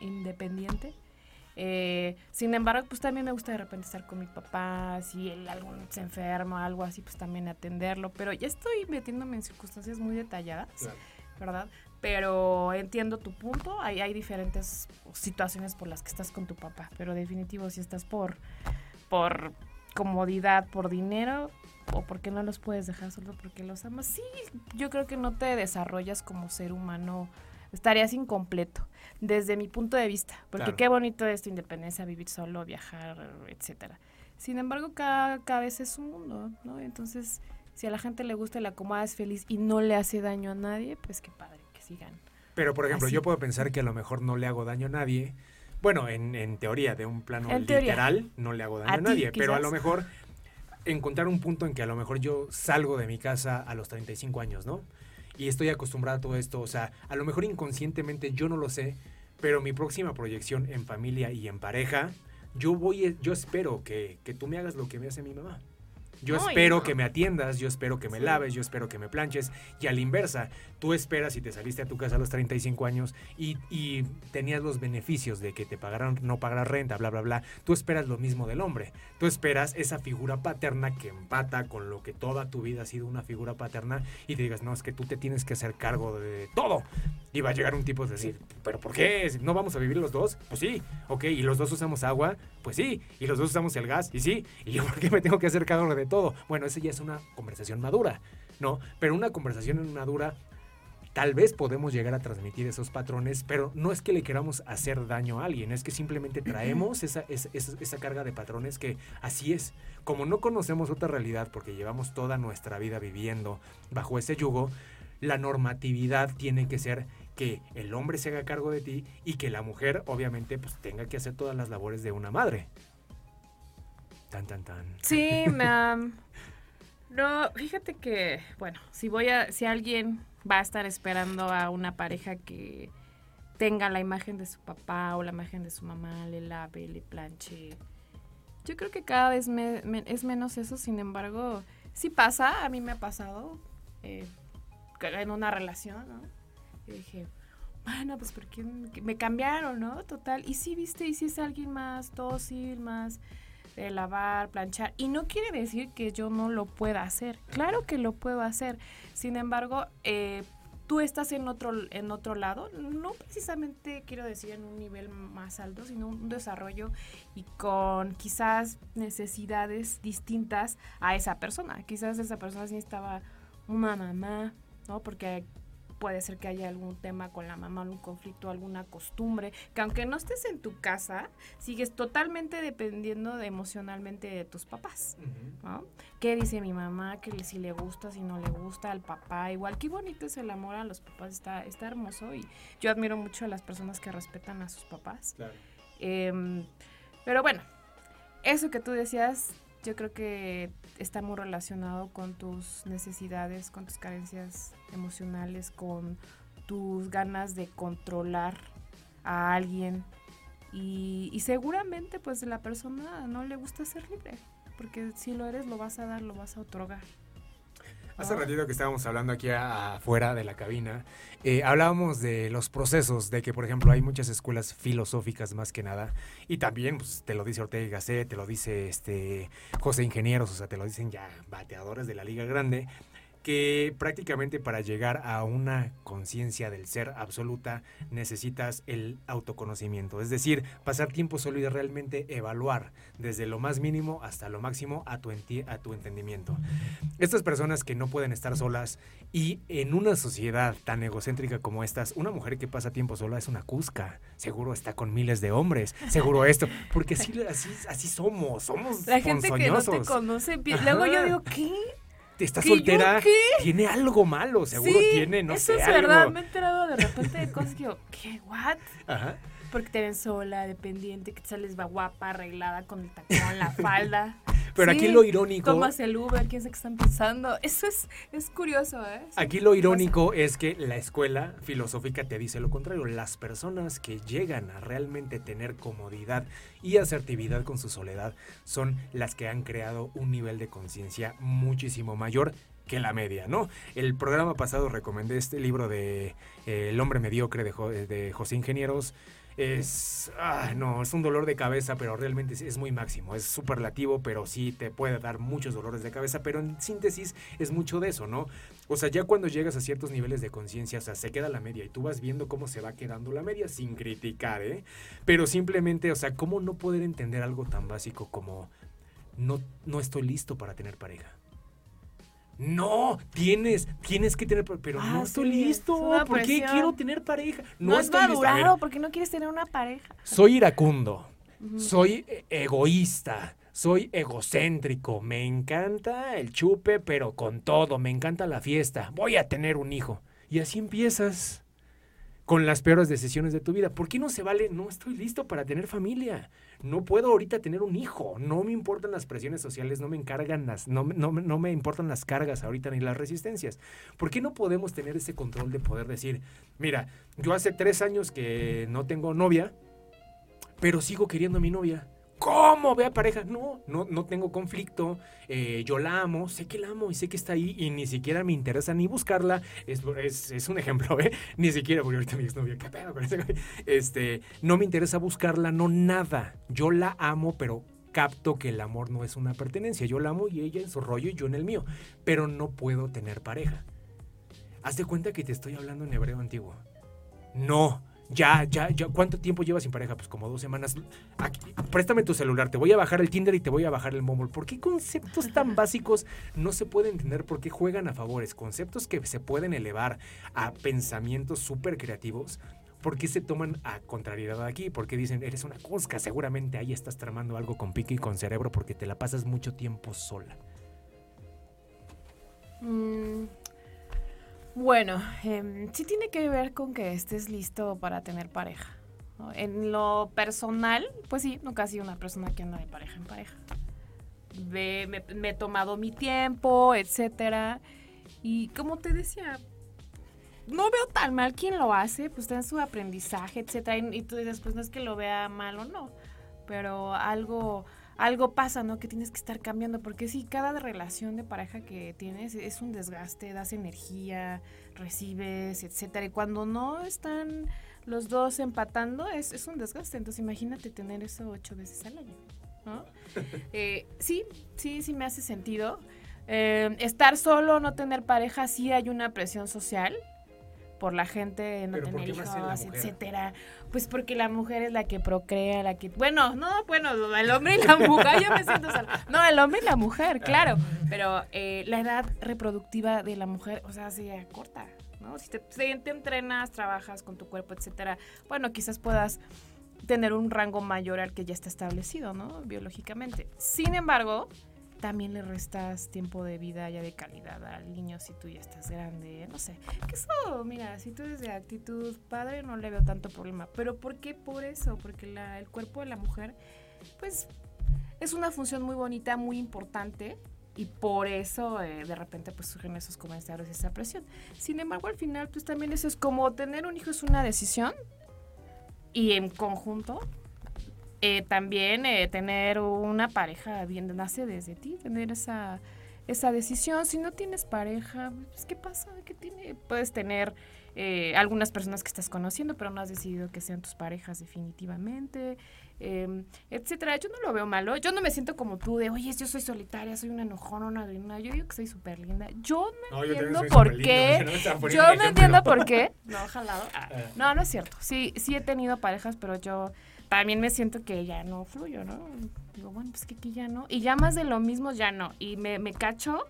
independiente. Eh, sin embargo, pues también me gusta de repente estar con mi papá, si él algún se enferma algo así, pues también atenderlo. Pero ya estoy metiéndome en circunstancias muy detalladas, ¿verdad? Pero entiendo tu punto. Hay, hay diferentes situaciones por las que estás con tu papá, pero definitivo si estás por, por comodidad, por dinero, o porque no los puedes dejar solo porque los amas, sí, yo creo que no te desarrollas como ser humano, estarías incompleto, desde mi punto de vista, porque qué bonito es tu independencia, vivir solo, viajar, etcétera. Sin embargo, cada cabeza es un mundo, ¿no? Entonces, si a la gente le gusta y la cómoda es feliz y no le hace daño a nadie, pues qué padre sigan. Pero, por ejemplo, yo puedo pensar que a lo mejor no le hago daño a nadie. Bueno, en, en teoría, de un plano literal, no le hago daño a, nadie. pero a lo mejor encontrar un punto en que a lo mejor yo salgo de mi casa a los 35 años, ¿no? Y estoy acostumbrado a todo esto. O sea, a lo mejor inconscientemente yo no lo sé, pero mi próxima proyección en familia y en pareja, yo voy, yo espero que, que tú me hagas lo que me hace mi mamá. Yo espero que me atiendas, yo espero que me laves, yo espero que me planches. Y a la inversa, tú esperas y te saliste a tu casa a los 35 años y, y tenías los beneficios de que te pagaran, no pagaras renta, bla, bla, bla. Tú esperas lo mismo del hombre. Tú esperas esa figura paterna que empata con lo que toda tu vida ha sido una figura paterna y te digas, no, es que tú te tienes que hacer cargo de todo. Y va a llegar un tipo a decir, ¿pero por qué? ¿No vamos a vivir los dos? Pues sí, ok. ¿Y los dos usamos agua? Pues sí. ¿Y los dos usamos el gas? Y sí. ¿Y yo [laughs] por qué me tengo que hacer cargo de todo? Bueno, esa ya es una conversación madura, ¿no? Pero una conversación madura tal vez podemos llegar a transmitir esos patrones, pero no es que le queramos hacer daño a alguien, es que simplemente traemos esa, esa, esa, carga de patrones que así es. Como no conocemos otra realidad porque llevamos toda nuestra vida viviendo bajo ese yugo, la normatividad tiene que ser que el hombre se haga cargo de ti y que la mujer obviamente pues tenga que hacer todas las labores de una madre. Tan, tan, tan. Sí, [laughs] me... no, fíjate que, bueno, si voy a, si alguien va a estar esperando a una pareja que tenga la imagen de su papá o la imagen de su mamá, le lave, le planche. Yo creo que cada vez es menos eso, sin embargo, sí pasa, a mí me ha pasado eh, en una relación, ¿no? Y dije, bueno, pues porque me cambiaron, ¿no? Total. Y sí, viste, y si es alguien más dócil, más de lavar, planchar. Y no quiere decir que yo no lo pueda hacer. Claro que lo puedo hacer. Sin embargo, eh, tú estás en otro, en otro lado, no precisamente quiero decir en un nivel más alto, sino un desarrollo y con quizás necesidades distintas a esa persona. Quizás esa persona sí estaba una mamá, ¿no? Porque puede ser que haya algún tema con la mamá, algún conflicto, alguna costumbre, que aunque no estés en tu casa, sigues totalmente dependiendo de, emocionalmente de tus papás, ¿no? ¿Qué dice mi mamá? Que si le gusta, si no le gusta, al papá, igual, qué bonito es el amor a los papás, está, está hermoso y yo admiro mucho a las personas que respetan a sus papás. Em, pero bueno, eso que tú decías yo creo que está muy relacionado con tus necesidades, con tus carencias emocionales, con tus ganas de controlar a alguien. Y, seguramente pues la persona no le gusta ser libre, porque si lo eres lo vas a dar, lo vas a otorgar. Hace ratito que estábamos hablando aquí afuera de la cabina, eh, hablábamos de los procesos, de que por ejemplo hay muchas escuelas filosóficas más que nada, y también pues, te lo dice Ortega y Gasset, te lo dice este José Ingenieros, o sea, te lo dicen ya bateadores de la Liga Grande, que prácticamente para llegar a una conciencia del ser absoluta necesitas el autoconocimiento, es decir, pasar tiempo solo y realmente evaluar desde lo más mínimo hasta lo máximo a tu, a tu entendimiento. Estas personas que no pueden estar solas y en una sociedad tan egocéntrica como estas, una mujer que pasa tiempo sola es una cusca, seguro está con miles de hombres, seguro [laughs] esto, porque así, así, así somos, somos La gente que no te conoce, luego yo digo, ¿qué? Está soltera, tiene algo malo, seguro tiene, no eso sé. Eso es verdad, me he enterado de repente de cosas que yo, ¿qué? ¿What? Ajá. Porque te ven sola, dependiente, que sales va guapa, arreglada con el tacón, la falda. Pero aquí lo irónico. Tomas el Uber, quién sabe qué están pensando. Eso es, es curioso, ¿eh? aquí lo irónico es que la escuela filosófica te dice lo contrario. Las personas que llegan a realmente tener comodidad y asertividad con su soledad son las que han creado un nivel de conciencia muchísimo mayor que la media, ¿no? El programa pasado recomendé este libro de eh, El hombre mediocre de, de José Ingenieros es, ah, no, es un dolor de cabeza, pero realmente es, muy máximo, es superlativo, pero sí te puede dar muchos dolores de cabeza, pero en síntesis es mucho de eso, ¿no? O sea, ya cuando llegas a ciertos niveles de conciencia, o sea, se queda la media y tú vas viendo cómo se va quedando la media sin criticar, ¿eh? Pero simplemente, o sea, ¿cómo no poder entender algo tan básico como no, no estoy listo para tener pareja? No, tienes, tienes que tener, pero no ah, estoy listo. ¿Por qué quiero tener pareja? No, no estoy madurado, porque no quieres tener una pareja. Soy iracundo, soy e, egoísta, soy egocéntrico, me encanta el chupe, pero con todo, me encanta la fiesta. Voy a tener un hijo. Y así empiezas con las peores decisiones de tu vida. ¿Por qué no se vale? No estoy listo para tener familia. No puedo ahorita tener un hijo. No me importan las presiones sociales, no me encargan las, no, no, no me importan las cargas ahorita ni las resistencias. ¿Por qué no podemos tener ese control de poder decir, mira, yo hace tres años que no tengo novia, pero sigo queriendo a mi novia? ¿Cómo? Vea pareja. No, no, no tengo conflicto. Eh, yo la amo, sé que la amo y sé que está ahí y ni siquiera me interesa ni buscarla. Es, un ejemplo, ¿eh? [laughs] Ni siquiera, porque ahorita mi exnovia, ¿qué pedo con ese Este, no me interesa buscarla, no nada. Yo la amo, pero capto que el amor no es una pertenencia. Yo la amo y ella en su rollo y yo en el mío. Pero no puedo tener pareja. Haz de cuenta que te estoy hablando en hebreo antiguo. No ya, ya, ya, ¿cuánto tiempo llevas sin pareja? Pues como dos semanas. préstame tu celular, te voy a bajar el Tinder y te voy a bajar el Mumble. ¿Por qué conceptos tan básicos no se pueden entender? ¿Por qué juegan a favores? Conceptos que se pueden elevar a pensamientos súper creativos. ¿Por qué se toman a contrariedad aquí? Porque dicen, eres una cosca, seguramente ahí estás tramando algo con pique y con cerebro porque te la pasas mucho tiempo sola. Mmm bueno, eh, sí tiene que ver con que estés listo para tener pareja. En lo personal, pues sí, nunca he sido una persona que anda de pareja en pareja. me, he tomado mi tiempo, etcétera. Y como te decía, no veo tan mal quien lo hace, pues tiene su aprendizaje, etcétera. Y, y tú pues no es que lo vea mal o no, pero algo algo pasa, ¿no? Que tienes que estar cambiando, porque sí, cada relación de pareja que tienes es un desgaste, das energía, recibes, etcétera. Y cuando no están los dos empatando, es, es un desgaste. Entonces imagínate tener eso ocho veces al año, ¿no? [laughs] Eh, sí, sí, sí me hace sentido. Eh, estar solo, no tener pareja, sí hay una presión social, por la gente, no tener hijos, etcétera. Pues porque la mujer es la que procrea, la que. Bueno, no, bueno, el hombre y la [laughs] mujer, yo me siento No, el hombre y la mujer, claro. Pero eh, la edad reproductiva de la mujer, o sea, se corta, ¿no? Si te, te entrenas, trabajas con tu cuerpo, etcétera, bueno, quizás puedas tener un rango mayor al que ya está establecido, ¿no? Biológicamente. Sin embargo, también le restas tiempo de vida ya de calidad al niño si tú ya estás grande, no sé. Que eso, mira, si tú eres de actitud padre no le veo tanto problema. Pero ¿por qué por eso? Porque el cuerpo de la mujer, pues, es una función muy bonita, muy importante. Y por eso eh, de repente pues surgen esos comentarios y esa presión. Sin embargo, al final pues también eso es como tener un hijo es una decisión y en conjunto eh, también eh, tener una pareja bien nace desde ti, tener esa, esa decisión. Si no tienes pareja, pues, ¿qué pasa? ¿Qué tiene? Puedes tener eh, algunas personas que estás conociendo, pero no has decidido que sean tus parejas definitivamente, eh, etcétera. Yo no lo veo malo. Yo no me siento como tú de, oye, yo soy solitaria, soy una enojona, una grina. Yo digo que soy súper linda. Yo no, entiendo por qué. [laughs] yo no entiendo por qué. No. Ah, [laughs] ah. no, no es cierto. Sí, sí he tenido parejas, pero yo también me siento que ya no fluyo, ¿no? Digo, bueno, pues que aquí ya no. Y ya más de lo mismo ya no. Y me, me cacho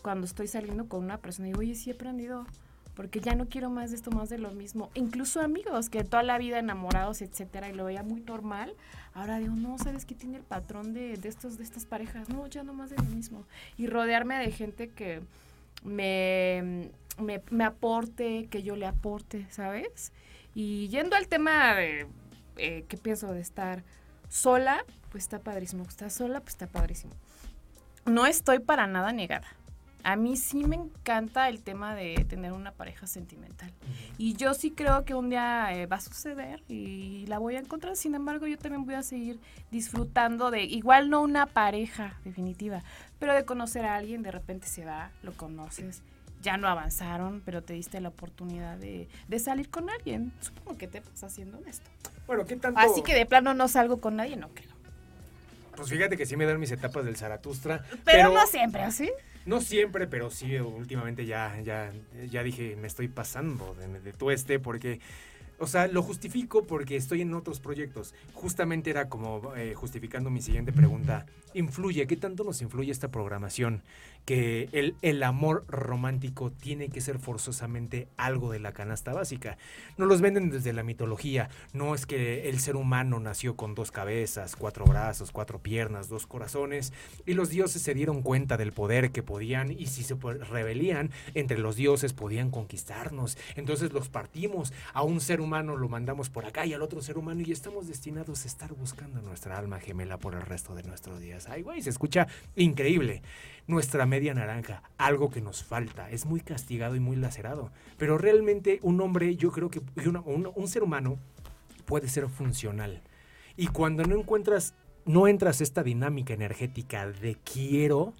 cuando estoy saliendo con una persona y digo, oye, sí he aprendido porque ya no quiero más de esto, más de lo mismo. Incluso amigos que toda la vida enamorados, etcétera, y lo veía muy normal. Ahora digo, no, ¿sabes qué tiene el patrón de, de, estos, de estas parejas? No, ya no más de lo mismo. Y rodearme de gente que me, me, aporte, que yo le aporte, ¿sabes? Y yendo al tema de eh, qué pienso de estar sola, pues está padrísimo. Está sola, pues está padrísimo. No estoy para nada negada a mí sí me encanta el tema de tener una pareja sentimental. Y yo sí creo que un día eh, va a suceder y la voy a encontrar. Sin embargo, yo también voy a seguir disfrutando de, igual no una pareja definitiva, pero de conocer a alguien, de repente se va, lo conoces, ya no avanzaron, pero te diste la oportunidad de, salir con alguien. Supongo que te vas haciendo esto. Bueno, ¿qué tanto? Así que de plano no salgo con nadie, no creo. Pues fíjate que sí me dan mis etapas del Zaratustra. Pero, pero no siempre, ¿así? No siempre, pero sí, últimamente ya, ya, ya dije, me estoy pasando de, de tueste porque o sea, lo justifico porque estoy en otros proyectos. Justamente era como eh, justificando mi siguiente pregunta. ¿Influye? ¿Qué tanto nos influye esta programación? Que el, el amor romántico tiene que ser forzosamente algo de la canasta básica. Nos los venden desde la mitología. No es que el ser humano nació con dos cabezas, cuatro brazos, cuatro piernas, dos corazones. Y los dioses se dieron cuenta del poder que podían y si se rebelían entre los dioses podían conquistarnos. Entonces los partimos a un ser humano lo mandamos por acá y al otro ser humano y estamos destinados a estar buscando nuestra alma gemela por el resto de nuestros días. Ay, güey, se escucha increíble. Nuestra media naranja, algo que nos falta, es muy castigado y muy lacerado. Pero realmente un hombre, yo creo que un, un ser humano puede ser funcional. Y cuando no encuentras, no entras esta dinámica energética de quiero,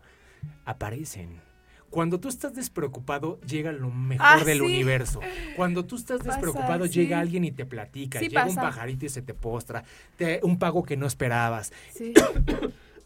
aparecen cuando tú estás despreocupado, llega lo mejor ah, del universo. Cuando tú estás despreocupado, llega alguien y te platica. llega un pajarito y se te postra. un pago que no esperabas. [coughs]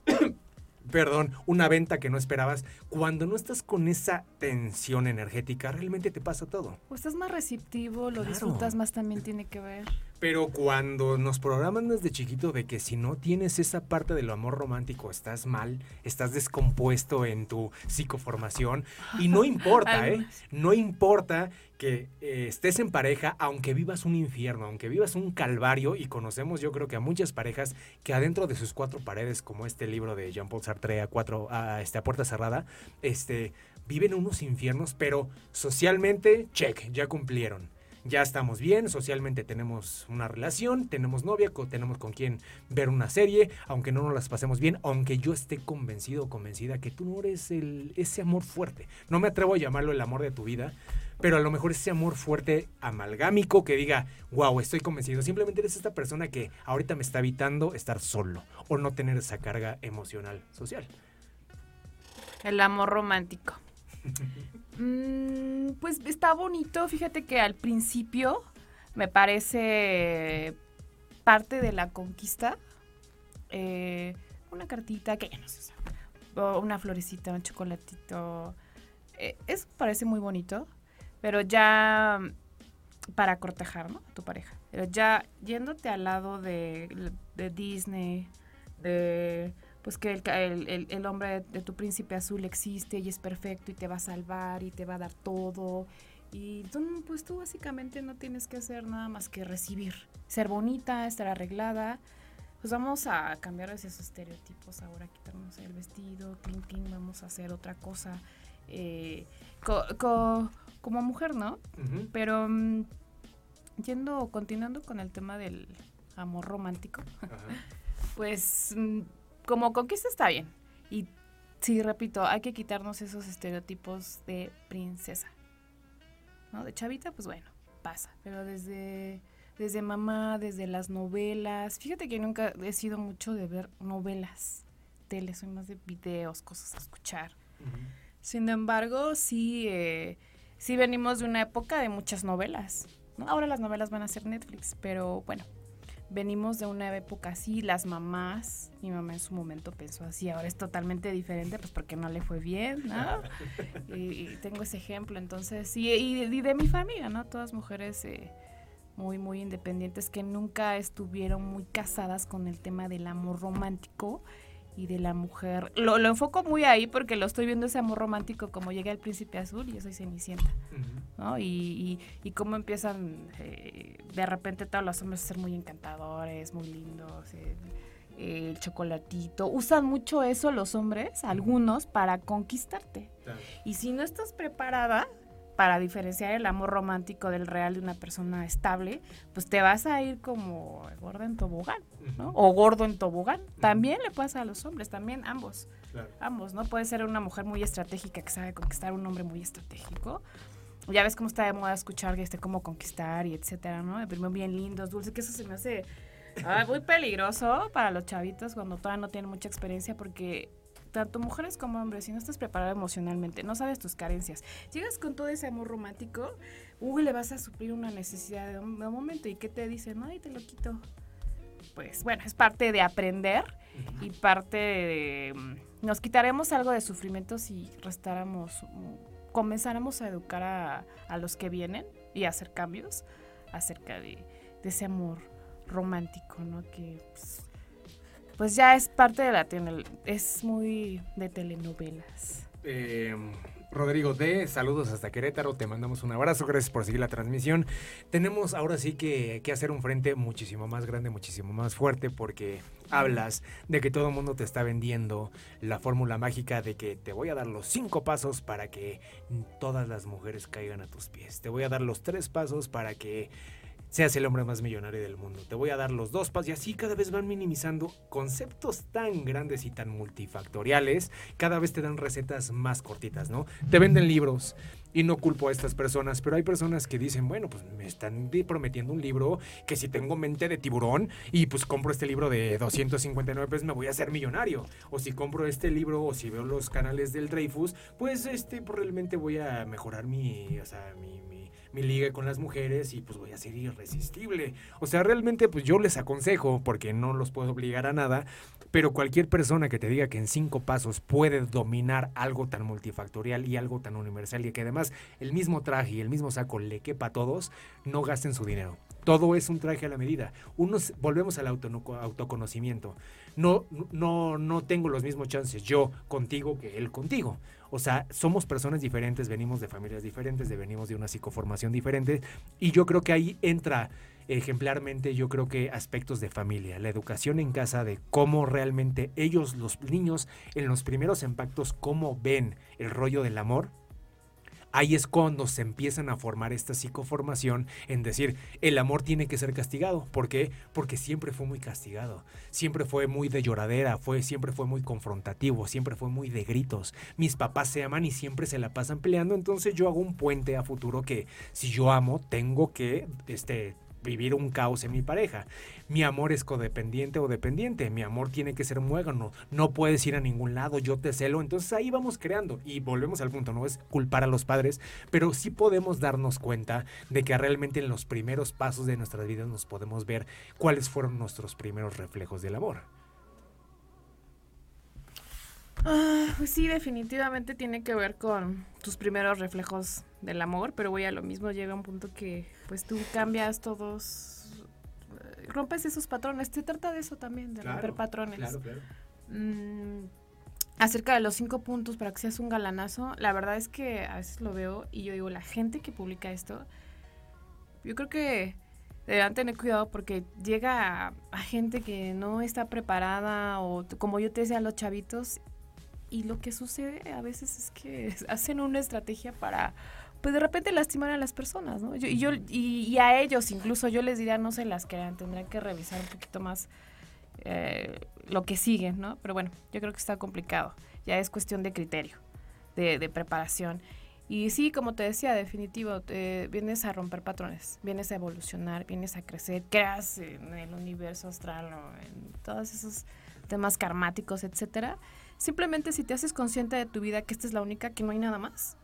[coughs] perdón, una venta que no esperabas, cuando no estás con esa tensión energética, realmente te pasa todo. O estás más receptivo, lo disfrutas más también tiene que ver. Pero cuando nos programan desde chiquito de que si no tienes esa parte del amor romántico, estás mal, estás descompuesto en tu psicoformación. Y no [laughs] importa, ¿eh? No importa que eh, estés en pareja, aunque vivas un infierno, aunque vivas un calvario, y conocemos yo creo que a muchas parejas que adentro de sus cuatro paredes, como este libro de Jean-Paul Sartre, a, cuatro, a, este, a puerta cerrada, este, viven unos infiernos, pero socialmente, check, ya cumplieron ya estamos bien, socialmente tenemos una relación, tenemos novia, tenemos con quien ver una serie, aunque no nos las pasemos bien, aunque yo esté convencido o convencida que tú no eres el, ese amor fuerte. No me atrevo a llamarlo el amor de tu vida, pero a lo mejor ese amor fuerte amalgámico que diga, wow, estoy convencido. Simplemente eres esta persona que ahorita me está evitando estar solo o no tener esa carga emocional social. El amor romántico. [laughs] Mm, pues está bonito. Fíjate que al principio me parece parte de la conquista. Eh, una cartita que ya no se O una florecita, un chocolatito. Eh, eso parece muy bonito. Pero ya para cortejar, ¿no? A tu pareja. Pero ya yéndote al lado de, de Disney, de pues que el, el, hombre de tu príncipe azul existe y es perfecto y te va a salvar y te va a dar todo. Y tú, pues tú básicamente no tienes que hacer nada más que recibir, ser bonita, estar arreglada. Pues vamos a cambiar esos estereotipos ahora, quitarnos el vestido, clink, vamos a hacer otra cosa eh, como mujer, ¿no? Pero mm, yendo, continuando con el tema del amor romántico, [laughs] pues mm, como conquista está bien. Y sí, repito, hay que quitarnos esos estereotipos de princesa. ¿No? De chavita, pues bueno, pasa. Pero desde, desde mamá, desde las novelas. Fíjate que nunca he sido mucho de ver novelas, tele, soy más de videos, cosas a escuchar. Sin embargo, sí, eh, sí venimos de una época de muchas novelas. Ahora las novelas van a ser Netflix, pero bueno, venimos de una época así, las mamás, mi mamá en su momento pensó así, ahora es totalmente diferente, pues porque no le fue bien, ¿no? [laughs] y, tengo ese ejemplo, entonces, y, y, de mi familia, ¿no? Todas mujeres eh, muy, muy independientes que nunca estuvieron muy casadas con el tema del amor romántico y de la mujer. Lo, lo, enfoco muy ahí porque lo estoy viendo ese amor romántico como llega el príncipe azul y yo soy cenicienta, ¿no? Y, y, cómo empiezan eh, de repente todos los hombres a ser muy encantadores, muy lindos, eh, el chocolatito. Usan mucho eso los hombres, algunos, para conquistarte. Y si no estás preparada, para diferenciar el amor romántico del real de una persona estable, pues te vas a ir como gorda en tobogán, ¿no? O gordo en tobogán. También le pasa a los hombres, también ambos. Ambos, ¿no? Puede ser una mujer muy estratégica que sabe conquistar un hombre muy estratégico. Ya ves cómo está de moda escuchar este cómo conquistar y etcétera, ¿no? Primero bien lindos, dulces, que eso se me hace muy peligroso para los chavitos cuando todavía no tienen mucha experiencia porque tanto mujeres como hombres, si no estás preparada emocionalmente, no sabes tus carencias, llegas con todo ese amor romántico, uy, le vas a suplir una necesidad de un, momento y ¿qué te dicen? Ay, te lo quito. Pues bueno, es parte de aprender y parte de... Mm, nos quitaremos algo de sufrimiento si restáramos, mm, comenzáramos a educar a, a los que vienen y a hacer cambios acerca de, de ese amor romántico, ¿no? Que pues, pues ya es parte de la es muy de telenovelas. Em, Rodrigo D, saludos hasta Querétaro, te mandamos un abrazo, gracias por seguir la transmisión. Tenemos ahora sí que, que hacer un frente muchísimo más grande, muchísimo más fuerte, porque hablas de que todo el mundo te está vendiendo la fórmula mágica de que te voy a dar los cinco pasos para que todas las mujeres caigan a tus pies. Te voy a dar los tres pasos para que seas el hombre más millonario del mundo. Te voy a dar los dos pasos y así cada vez van minimizando conceptos tan grandes y tan multifactoriales. Cada vez te dan recetas más cortitas, ¿no? Te venden libros y no culpo a estas personas, pero hay personas que dicen, bueno, pues me están prometiendo un libro que si tengo mente de tiburón y pues compro este libro de 259 pesos me voy a hacer millonario. O si compro este libro o si veo los canales del Dreyfus, pues este probablemente voy a mejorar mi, o sea, mi liga con las mujeres y pues voy a ser irresistible. O sea, realmente pues yo les aconsejo, porque no los puedo obligar a nada, pero cualquier persona que te diga que en cinco pasos puede dominar algo tan multifactorial y algo tan universal y que además el mismo traje y el mismo saco le quepa a todos, no gasten su dinero. Todo es un traje a la medida. Unos, volvemos al autoconocimiento. No, no, no tengo los mismos chances yo contigo que él contigo. O sea, somos personas diferentes, venimos de familias diferentes, venimos de una psicoformación diferente y yo creo que ahí entra ejemplarmente yo creo que aspectos de familia, la educación en casa de cómo realmente ellos, los niños, en los primeros impactos, cómo ven el rollo del amor, ahí es cuando se empiezan a formar esta psicoformación en decir, el amor tiene que ser castigado. ¿Por qué? Porque siempre fue muy castigado, siempre fue muy de lloradera, fue, siempre fue muy confrontativo, siempre fue muy de gritos. Mis papás se aman y siempre se la pasan peleando, entonces yo hago un puente a futuro que si yo amo, tengo que este, vivir un caos en mi pareja. Mi amor es codependiente o dependiente. Mi amor tiene que ser muégano. No puedes ir a ningún lado. Yo te celo. Entonces ahí vamos creando. Y volvemos al punto. No es culpar a los padres, pero sí podemos darnos cuenta de que realmente en los primeros pasos de nuestras vidas nos podemos ver cuáles fueron nuestros primeros reflejos del amor. Ah, pues sí, definitivamente tiene que ver con tus primeros reflejos del amor, pero voy a lo mismo, llega un punto que pues tú cambias todos, rompes esos patrones, te trata de eso también, de romper patrones. Claro, claro. Mm, acerca de los cinco puntos para que seas un galanazo, la verdad es que a veces lo veo y yo digo, la gente que publica esto, yo creo que deberán tener cuidado porque llega a, a, gente que no está preparada o como yo te decía, los chavitos y lo que sucede a veces es que [laughs] hacen una estrategia para, pues de repente lastimar a las personas, ¿no? y, yo, y, a ellos incluso yo les diría, no se las crean, tendrán que revisar un poquito más eh, lo que sigue, ¿no? Pero bueno, yo creo que está complicado. Ya es cuestión de criterio, de, preparación. Y sí, como te decía, definitivo, vienes a romper patrones, vienes a evolucionar, vienes a crecer, creas en el universo astral o en todos esos temas karmáticos, etcétera Simplemente si te haces consciente de tu vida que esta es la única, que no hay nada más,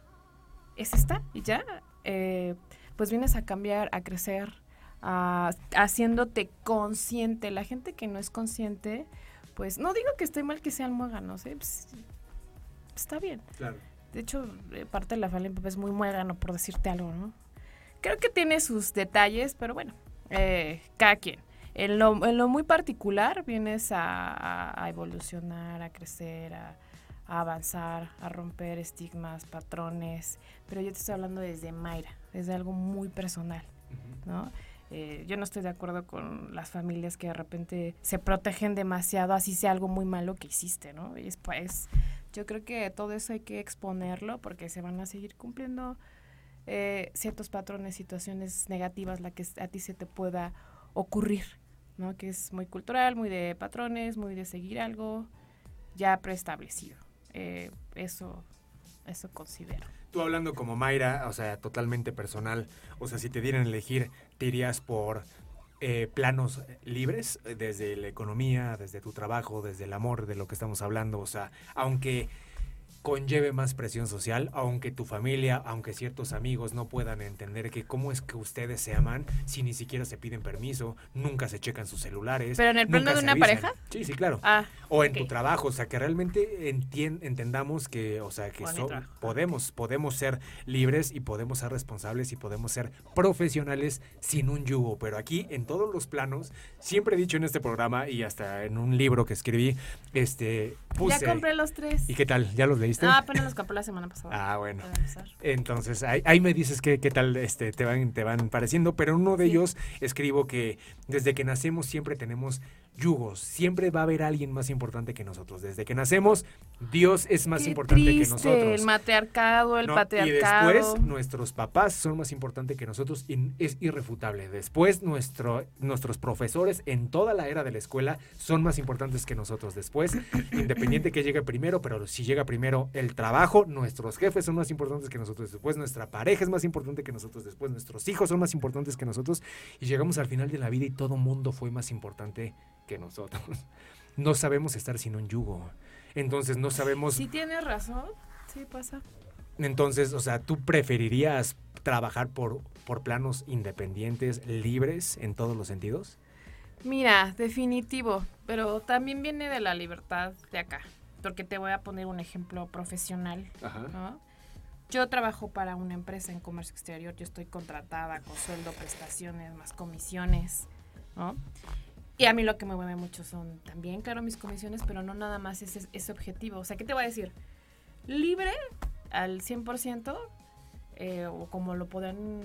es esta y ya, eh, pues vienes a cambiar, a crecer, haciéndote consciente. La gente que no es consciente, pues no digo que esté mal que sean muéganos, ¿eh? Pues, está bien. Claro. De hecho, eh, parte de la familia es muy muégano, por decirte algo, ¿no? Creo que tiene sus detalles, pero bueno, eh, cada quien. En lo, muy particular vienes a, evolucionar, a crecer, a, avanzar, a romper estigmas, patrones, pero yo te estoy hablando desde Mayra, desde algo muy personal, ¿no? Eh, yo no estoy de acuerdo con las familias que de repente se protegen demasiado, así sea algo muy malo que hiciste, ¿no? Y pues, yo creo que todo eso hay que exponerlo porque se van a seguir cumpliendo eh, ciertos patrones, situaciones negativas, la que a ti se te pueda ocurrir, ¿no? Que es muy cultural, muy de patrones, muy de seguir algo ya preestablecido. Eh, eso, eso considero. Tú hablando como Mayra, o sea, totalmente personal, o sea, si te dieran a elegir, te irías por eh, planos libres, desde la economía, desde tu trabajo, desde el amor, de lo que estamos hablando, o sea, aunque conlleve más presión social, aunque tu familia, aunque ciertos amigos no puedan entender que cómo es que ustedes se aman si ni siquiera se piden permiso, nunca se checan sus celulares. ¿Pero en el plano de una pareja? Sí, sí, claro. Ah, o en tu trabajo, o sea, que realmente entendamos que, o sea, que podemos, podemos ser libres y podemos ser responsables y podemos ser profesionales sin un yugo, pero aquí en todos los planos, siempre he dicho en este programa y hasta en un libro que escribí, este, puse... Ya compré los tres. ¿Y qué tal? ¿Ya los leí? Ah, apenas los compré la semana pasada. Ah, bueno. Entonces, ahí, me dices qué, qué tal este, te, van, te van pareciendo, pero uno de ellos escribo que desde que nacemos siempre tenemos yugos. Siempre va a haber alguien más importante que nosotros. Desde que nacemos, Dios es más importante que nosotros. El matriarcado, el patriarcado. Y después, nuestros papás son más importantes que nosotros y es irrefutable. Después, nuestro, nuestros profesores en toda la era de la escuela son más importantes que nosotros. Después, independiente que llegue primero, pero si llega primero el trabajo, nuestros jefes son más importantes que nosotros. Después, nuestra pareja es más importante que nosotros. Después, nuestros hijos son más importantes que nosotros. Y llegamos al final de la vida y todo mundo fue más importante que nosotros. [laughs] No sabemos estar sin un yugo. Entonces no sabemos... Sí tienes razón, sí pasa. Entonces, o sea, ¿tú preferirías trabajar por, por planos independientes, libres en todos los sentidos? Mira, definitivo, pero también viene de la libertad de acá, porque te voy a poner un ejemplo profesional. Yo trabajo para una empresa en comercio exterior, yo estoy contratada con sueldo, prestaciones, más comisiones, ¿no? Y a mí lo que me mueve mucho son también, claro, mis comisiones, pero no nada más ese, ese objetivo. O sea, ¿qué te voy a decir? Libre al 100%, eh, o como lo podrán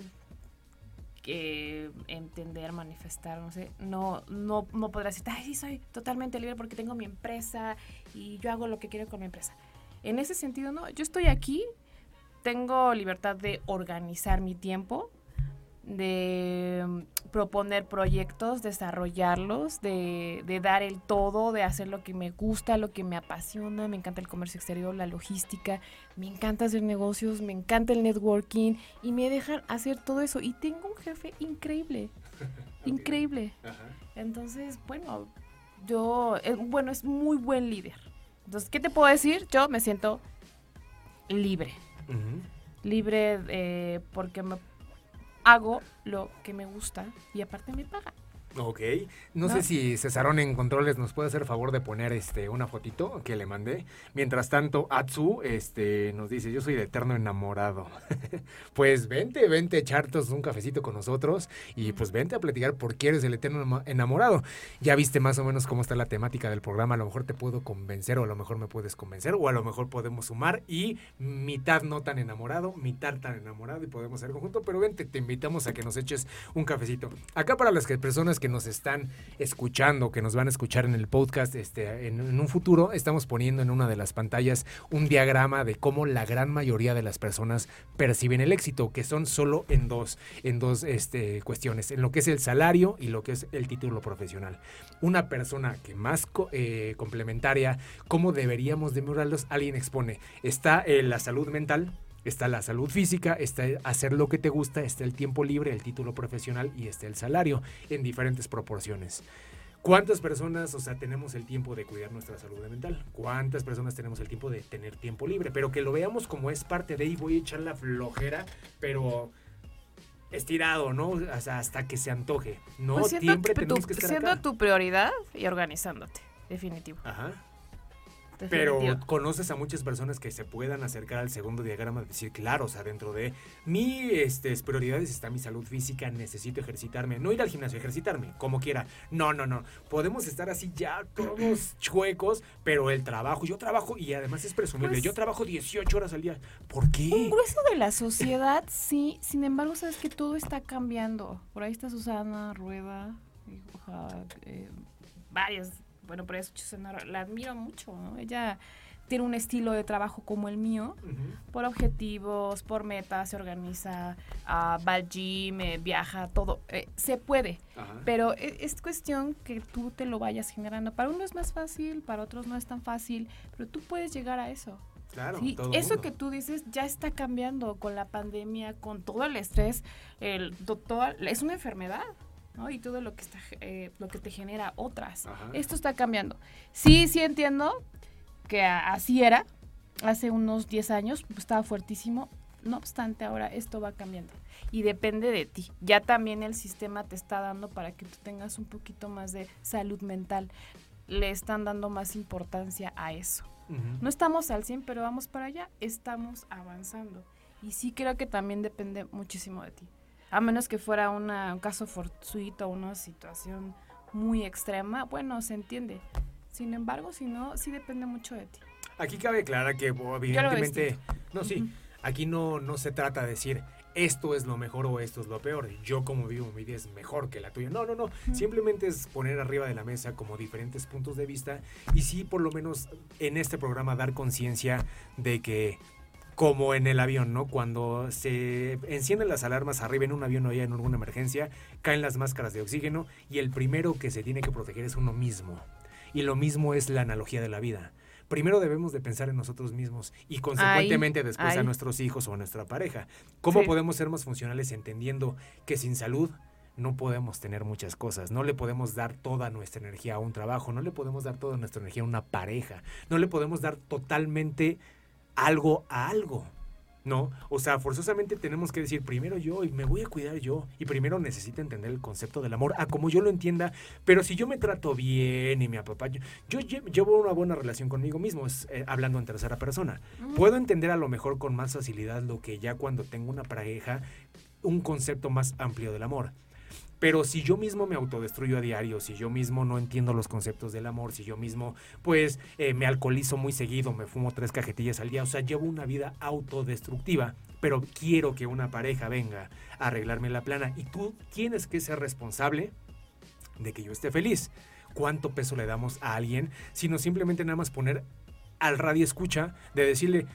entender, manifestar, no sé, no, no, no podrás decir, ay, sí, soy totalmente libre porque tengo mi empresa y yo hago lo que quiero con mi empresa. En ese sentido, no, yo estoy aquí, tengo libertad de organizar mi tiempo, de proponer proyectos, desarrollarlos, de, de, dar el todo, de hacer lo que me gusta, lo que me apasiona. Me encanta el comercio exterior, la logística, me encanta hacer negocios, me encanta el networking y me dejan hacer todo eso. Y tengo un jefe increíble, [laughs] increíble. Entonces, bueno, yo, eh, bueno, es muy buen líder. Entonces, ¿qué te puedo decir? Yo me siento libre. Libre eh, porque me hago lo que me gusta y aparte me paga. Ok. No, sé si Cesarón en controles nos puede hacer favor de poner este una fotito que le mandé. Mientras tanto, Atsu este, nos dice, yo soy de eterno enamorado. [laughs] pues vente, vente a echarnos un cafecito con nosotros y pues vente a platicar por qué eres el eterno enamorado. Ya viste más o menos cómo está la temática del programa. A lo mejor te puedo convencer o a lo mejor me puedes convencer o a lo mejor podemos sumar y mitad no tan enamorado, mitad tan enamorado y podemos hacer conjunto. Pero vente, te invitamos a que nos eches un cafecito. Acá para las personas que nos están escuchando, que nos van a escuchar en el podcast este, en, un futuro, estamos poniendo en una de las pantallas un diagrama de cómo la gran mayoría de las personas perciben el éxito, que son solo en dos, en dos este, cuestiones, en lo que es el salario y lo que es el título profesional. Una persona que más eh, complementaria, cómo deberíamos de mejorarlos, alguien expone, está en la salud mental, Está la salud física, está hacer lo que te gusta, está el tiempo libre, el título profesional y está el salario en diferentes proporciones. ¿Cuántas personas, o sea, tenemos el tiempo de cuidar nuestra salud mental? ¿Cuántas personas tenemos el tiempo de tener tiempo libre? Pero que lo veamos como es parte de y voy a echar la flojera, pero estirado, ¿no? Hasta, hasta que se antoje. No Pues siendo siempre tu- tenemos que estar siendo acá. tu prioridad y organizándote, definitivo. Ajá. Pero conoces a muchas personas que se puedan acercar al segundo diagrama y decir, claro, o sea, dentro de mi este, prioridades está mi salud física, necesito ejercitarme, no ir al gimnasio, ejercitarme, como quiera. No, no, no. Podemos estar así ya todos [clears throat] chuecos, pero el trabajo, yo trabajo y además es presumible, Pues- yo trabajo 18 horas al día. ¿por qué? Un grueso de la sociedad, sí. Sin embargo, sabes que todo está cambiando. Por ahí está Susana Rueda, y, eh, varias. Bueno, por eso la admiro mucho, ¿no? Ella tiene un estilo de trabajo como el mío, por objetivos, por metas, se organiza, ah, va al gym, eh, viaja, todo. Eh, se puede, Ajá. pero e- es cuestión que tú te lo vayas generando. Para uno es más fácil, para otros no es tan fácil, pero tú puedes llegar a eso. Claro, Sí, todo eso mundo. que tú dices ya está cambiando con la pandemia, con todo el estrés, el, to- toda- es una enfermedad, ¿no? Y todo lo que está, eh, lo que te genera otras. Ajá. Esto está cambiando. Sí, sí entiendo que así era hace unos 10 años, pues, estaba fuertísimo. No obstante, ahora esto va cambiando y depende de ti. Ya también el sistema te está dando para que tú tengas un poquito más de salud mental. Le están dando más importancia a eso. No estamos al 100, pero vamos para allá, estamos avanzando. Y sí creo que también depende muchísimo de ti. A menos que fuera una- un caso fortuito, una situación muy extrema, bueno, se entiende. Sin embargo, si no, sí depende mucho de ti. Aquí cabe aclarar que evidentemente, no, sí, aquí no, no se trata de decir esto es lo mejor o esto es lo peor. Yo como vivo mi vida es mejor que la tuya. No, no, no. Simplemente es poner arriba de la mesa como diferentes puntos de vista y sí, por lo menos en este programa dar conciencia de que como en el avión, ¿no? Cuando se encienden las alarmas arriba en un avión o ya en alguna emergencia, caen las máscaras de oxígeno y el primero que se tiene que proteger es uno mismo. Y lo mismo es la analogía de la vida. Primero debemos de pensar en nosotros mismos y consecuentemente después a nuestros hijos o a nuestra pareja. ¿Cómo Sí. podemos ser más funcionales entendiendo que sin salud no podemos tener muchas cosas? No le podemos dar toda nuestra energía a un trabajo, no le podemos dar toda nuestra energía a una pareja, no le podemos dar totalmente algo a algo. ¿no? O sea, forzosamente tenemos que decir primero yo y me voy a cuidar yo. Y primero necesito entender el concepto del amor a como yo lo entienda. Pero si yo me trato bien y me apapacho, yo lle- llevo una buena relación conmigo mismo, es, eh, hablando en tercera persona. Puedo entender a lo mejor con más facilidad lo que ya cuando tengo una pareja, un concepto más amplio del amor. Pero si yo mismo me autodestruyo a diario, si yo mismo no entiendo los conceptos del amor, si yo mismo pues eh, me alcoholizo muy seguido, me fumo tres cajetillas al día, o sea, llevo una vida autodestructiva, pero quiero que una pareja venga a arreglarme la plana y tú tienes que ser responsable de que yo esté feliz. ¿Cuánto peso le damos a alguien? Sino simplemente nada más poner al radio escucha de decirle,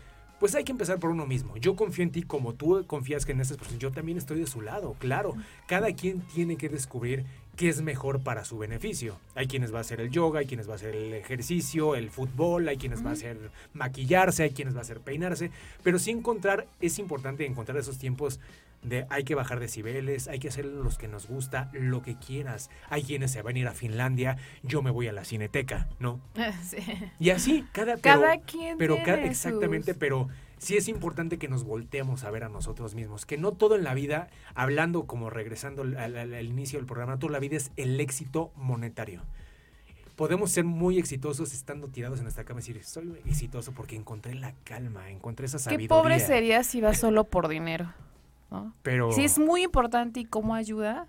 pues hay que empezar por uno mismo. Yo confío en ti como tú confías que en estas personas. Yo también estoy de su lado, claro. Cada quien tiene que descubrir qué es mejor para su beneficio. Hay quienes va a hacer el yoga, hay quienes va a hacer el ejercicio, el fútbol, hay quienes va a hacer maquillarse, hay quienes va a hacer peinarse. Pero sí encontrar, es importante encontrar esos tiempos de hay que bajar decibeles, hay que hacer los que nos gusta, lo que quieras. Hay quienes se van a ir a Finlandia, yo me voy a la cineteca, ¿no? [laughs] Sí. Y así, cada, pero- Cada quien pero exactamente, sus- pero sí es importante que nos volteemos a ver a nosotros mismos, que no todo en la vida, hablando como regresando al, al- al inicio del programa, toda la vida es el éxito monetario. Podemos ser muy exitosos estando tirados en esta cama y decir, soy exitoso porque encontré la calma, encontré esa Qué sabiduría. pobre sería si vas solo por dinero, ¿no? Pero Sí, es muy importante y cómo ayuda,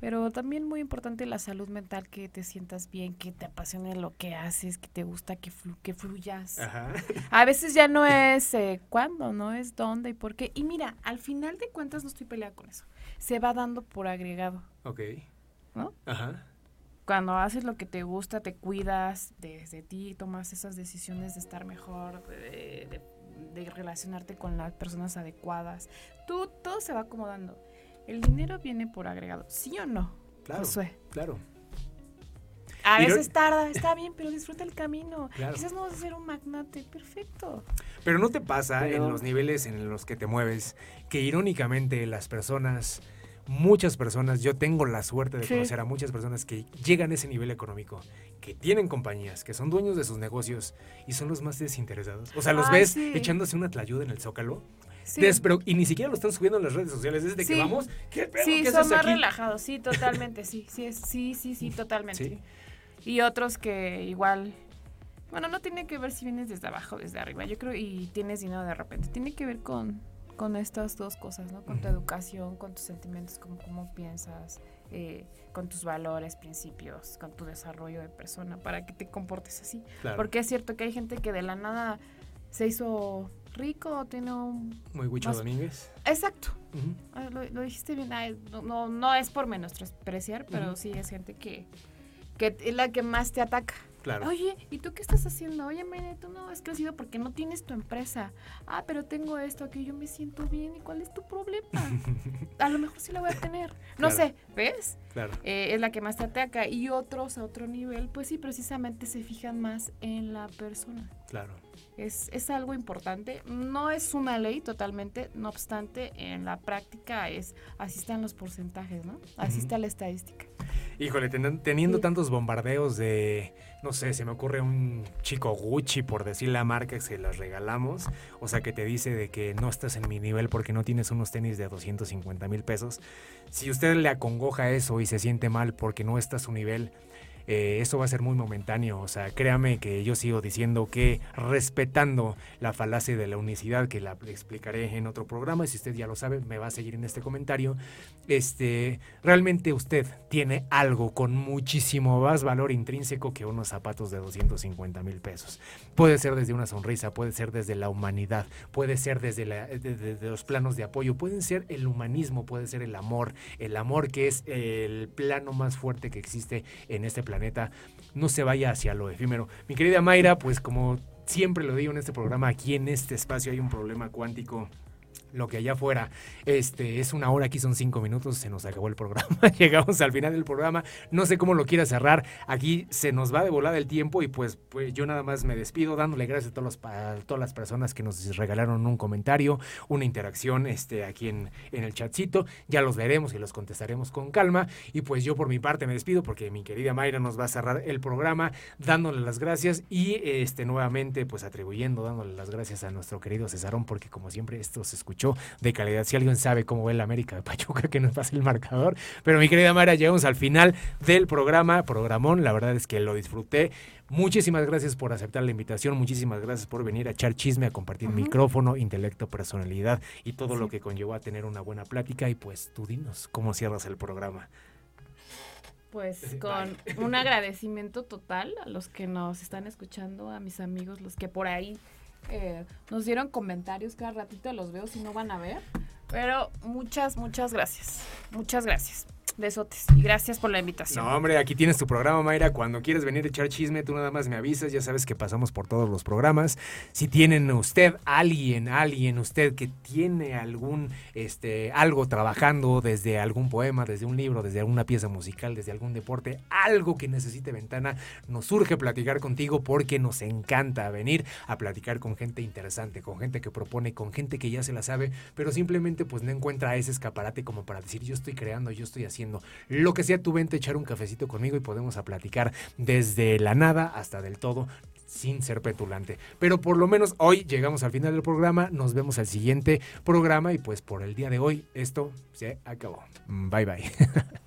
pero también muy importante la salud mental, que te sientas bien, que te apasione lo que haces, que te gusta, que, flu- que fluyas. Ajá. A veces ya no es eh, cuándo, no es dónde y por qué. Y mira, al final de cuentas no estoy peleada con eso. Se va dando por agregado. Ok. ¿No? Ajá. Cuando haces lo que te gusta, te cuidas desde ti, tomas esas decisiones de estar mejor, de, de- de relacionarte con las personas adecuadas. Tú, todo se va acomodando. El dinero viene por agregado, ¿sí o no? Claro. Josué? Claro. A Y no- veces tarda, está bien, pero disfruta el camino. Claro. Quizás no vas a ser un magnate, perfecto. Pero no te pasa Pero- en los niveles en los que te mueves que irónicamente las personas muchas personas, yo tengo la suerte de conocer a muchas personas que llegan a ese nivel económico, que tienen compañías, que son dueños de sus negocios y son los más desinteresados. O sea, los ves echándose una tlayuda en el zócalo. y ni siquiera lo están subiendo en las redes sociales desde que vamos. ¿Qué pedo? Sí, son más relajados, sí, [laughs] totalmente, sí, sí, sí, sí, sí, totalmente. Y otros que igual bueno, no tiene que ver si vienes desde abajo, desde arriba, yo creo, y tienes dinero de repente. Tiene que ver con, con estas dos cosas, ¿no? Con tu educación, con tus sentimientos, con cómo piensas, eh, con tus valores, principios, con tu desarrollo de persona, para que te comportes así. Porque es cierto que hay gente que de la nada se hizo rico, tiene un... Muy Huicho Domínguez. Exacto. Ah, lo, dijiste bien. no, no, es por menospreciar, pero sí es gente que, que es la que más te ataca. Oye, ¿y tú qué estás haciendo? Oye, Mene, tú no has crecido porque no tienes tu empresa. Ah, pero tengo esto, aquí yo me siento bien. ¿Y cuál es tu problema? [laughs] a lo mejor sí la voy a tener. No sé, ¿ves? Claro. Eh, es la que más te ataca. Y otros a otro nivel, pues sí, precisamente se fijan más en la persona. Claro. Es, es algo importante. No es una ley totalmente, no obstante, en la práctica es, así están los porcentajes, ¿no? Así está la estadística. Híjole, teniendo tantos bombardeos de, no sé, se me ocurre un chico Gucci, por decir la marca, que se las regalamos, o sea, que te dice de que no estás en mi nivel porque no tienes unos tenis de 250 mil pesos. Si usted le acongoja eso y se siente mal porque no está a su nivel, eh, eso va a ser muy momentáneo. O sea, créame que yo sigo diciendo que respetando la falacia de la unicidad, que la explicaré en otro programa, si usted ya lo sabe, me va a seguir en este comentario, este, realmente usted tiene algo con muchísimo más valor intrínseco que unos zapatos de 250 mil pesos. Puede ser desde una sonrisa, puede ser desde la humanidad, puede ser desde, desde los planos de apoyo, puede ser el humanismo, puede ser el amor, el amor que es el plano más fuerte que existe en este planeta planeta no se vaya hacia lo efímero. Mi querida Mayra, pues como siempre lo digo en este programa, aquí en este espacio hay un problema cuántico lo que allá afuera. Este, es una hora, aquí son cinco minutos, se nos acabó el programa, [laughs] llegamos al final del programa, no sé cómo lo quiera cerrar, aquí se nos va de volada el tiempo y pues, pues yo nada más me despido dándole gracias a, todos todas las personas que nos regalaron un comentario, una interacción este, aquí en, en el chatcito, ya los veremos y los contestaremos con calma y pues yo por mi parte me despido porque mi querida Mayra nos va a cerrar el programa dándole las gracias y este, nuevamente pues atribuyendo, dándole las gracias a nuestro querido Cesarón porque como siempre esto se escucha de calidad. Si alguien sabe cómo ve la América de Pachuca, que nos pase el marcador. Pero mi querida Mara, llegamos al final del programa, programón. La verdad es que lo disfruté. Muchísimas gracias por aceptar la invitación, muchísimas gracias por venir a echar chisme, a compartir micrófono, intelecto, personalidad y todo lo que conllevó a tener una buena plática. Y pues tú dinos, ¿cómo cierras el programa? Pues [laughs] con un agradecimiento total a los que nos están escuchando, a mis amigos, los que por ahí eh, nos dieron comentarios, cada ratito los veo si no van a ver. Pero muchas, muchas gracias. Muchas gracias. Besotes y gracias por la invitación. No, hombre, aquí tienes tu programa, Mayra. Cuando quieres venir a echar chisme, tú nada más me avisas. Ya sabes que pasamos por todos los programas. Si tienen usted, alguien, alguien, usted que tiene algún, este, algo trabajando desde algún poema, desde un libro, desde alguna pieza musical, desde algún deporte, algo que necesite ventana, nos surge platicar contigo porque nos encanta venir a platicar con gente interesante, con gente que propone, con gente que ya se la sabe, pero simplemente pues no encuentra ese escaparate como para decir yo estoy creando, yo estoy lo que sea, tú vente a echar un cafecito conmigo y podemos a platicar desde la nada hasta del todo sin ser petulante. Pero por lo menos hoy llegamos al final del programa, nos vemos al siguiente programa y pues por el día de hoy esto se acabó. Bye bye. [laughs]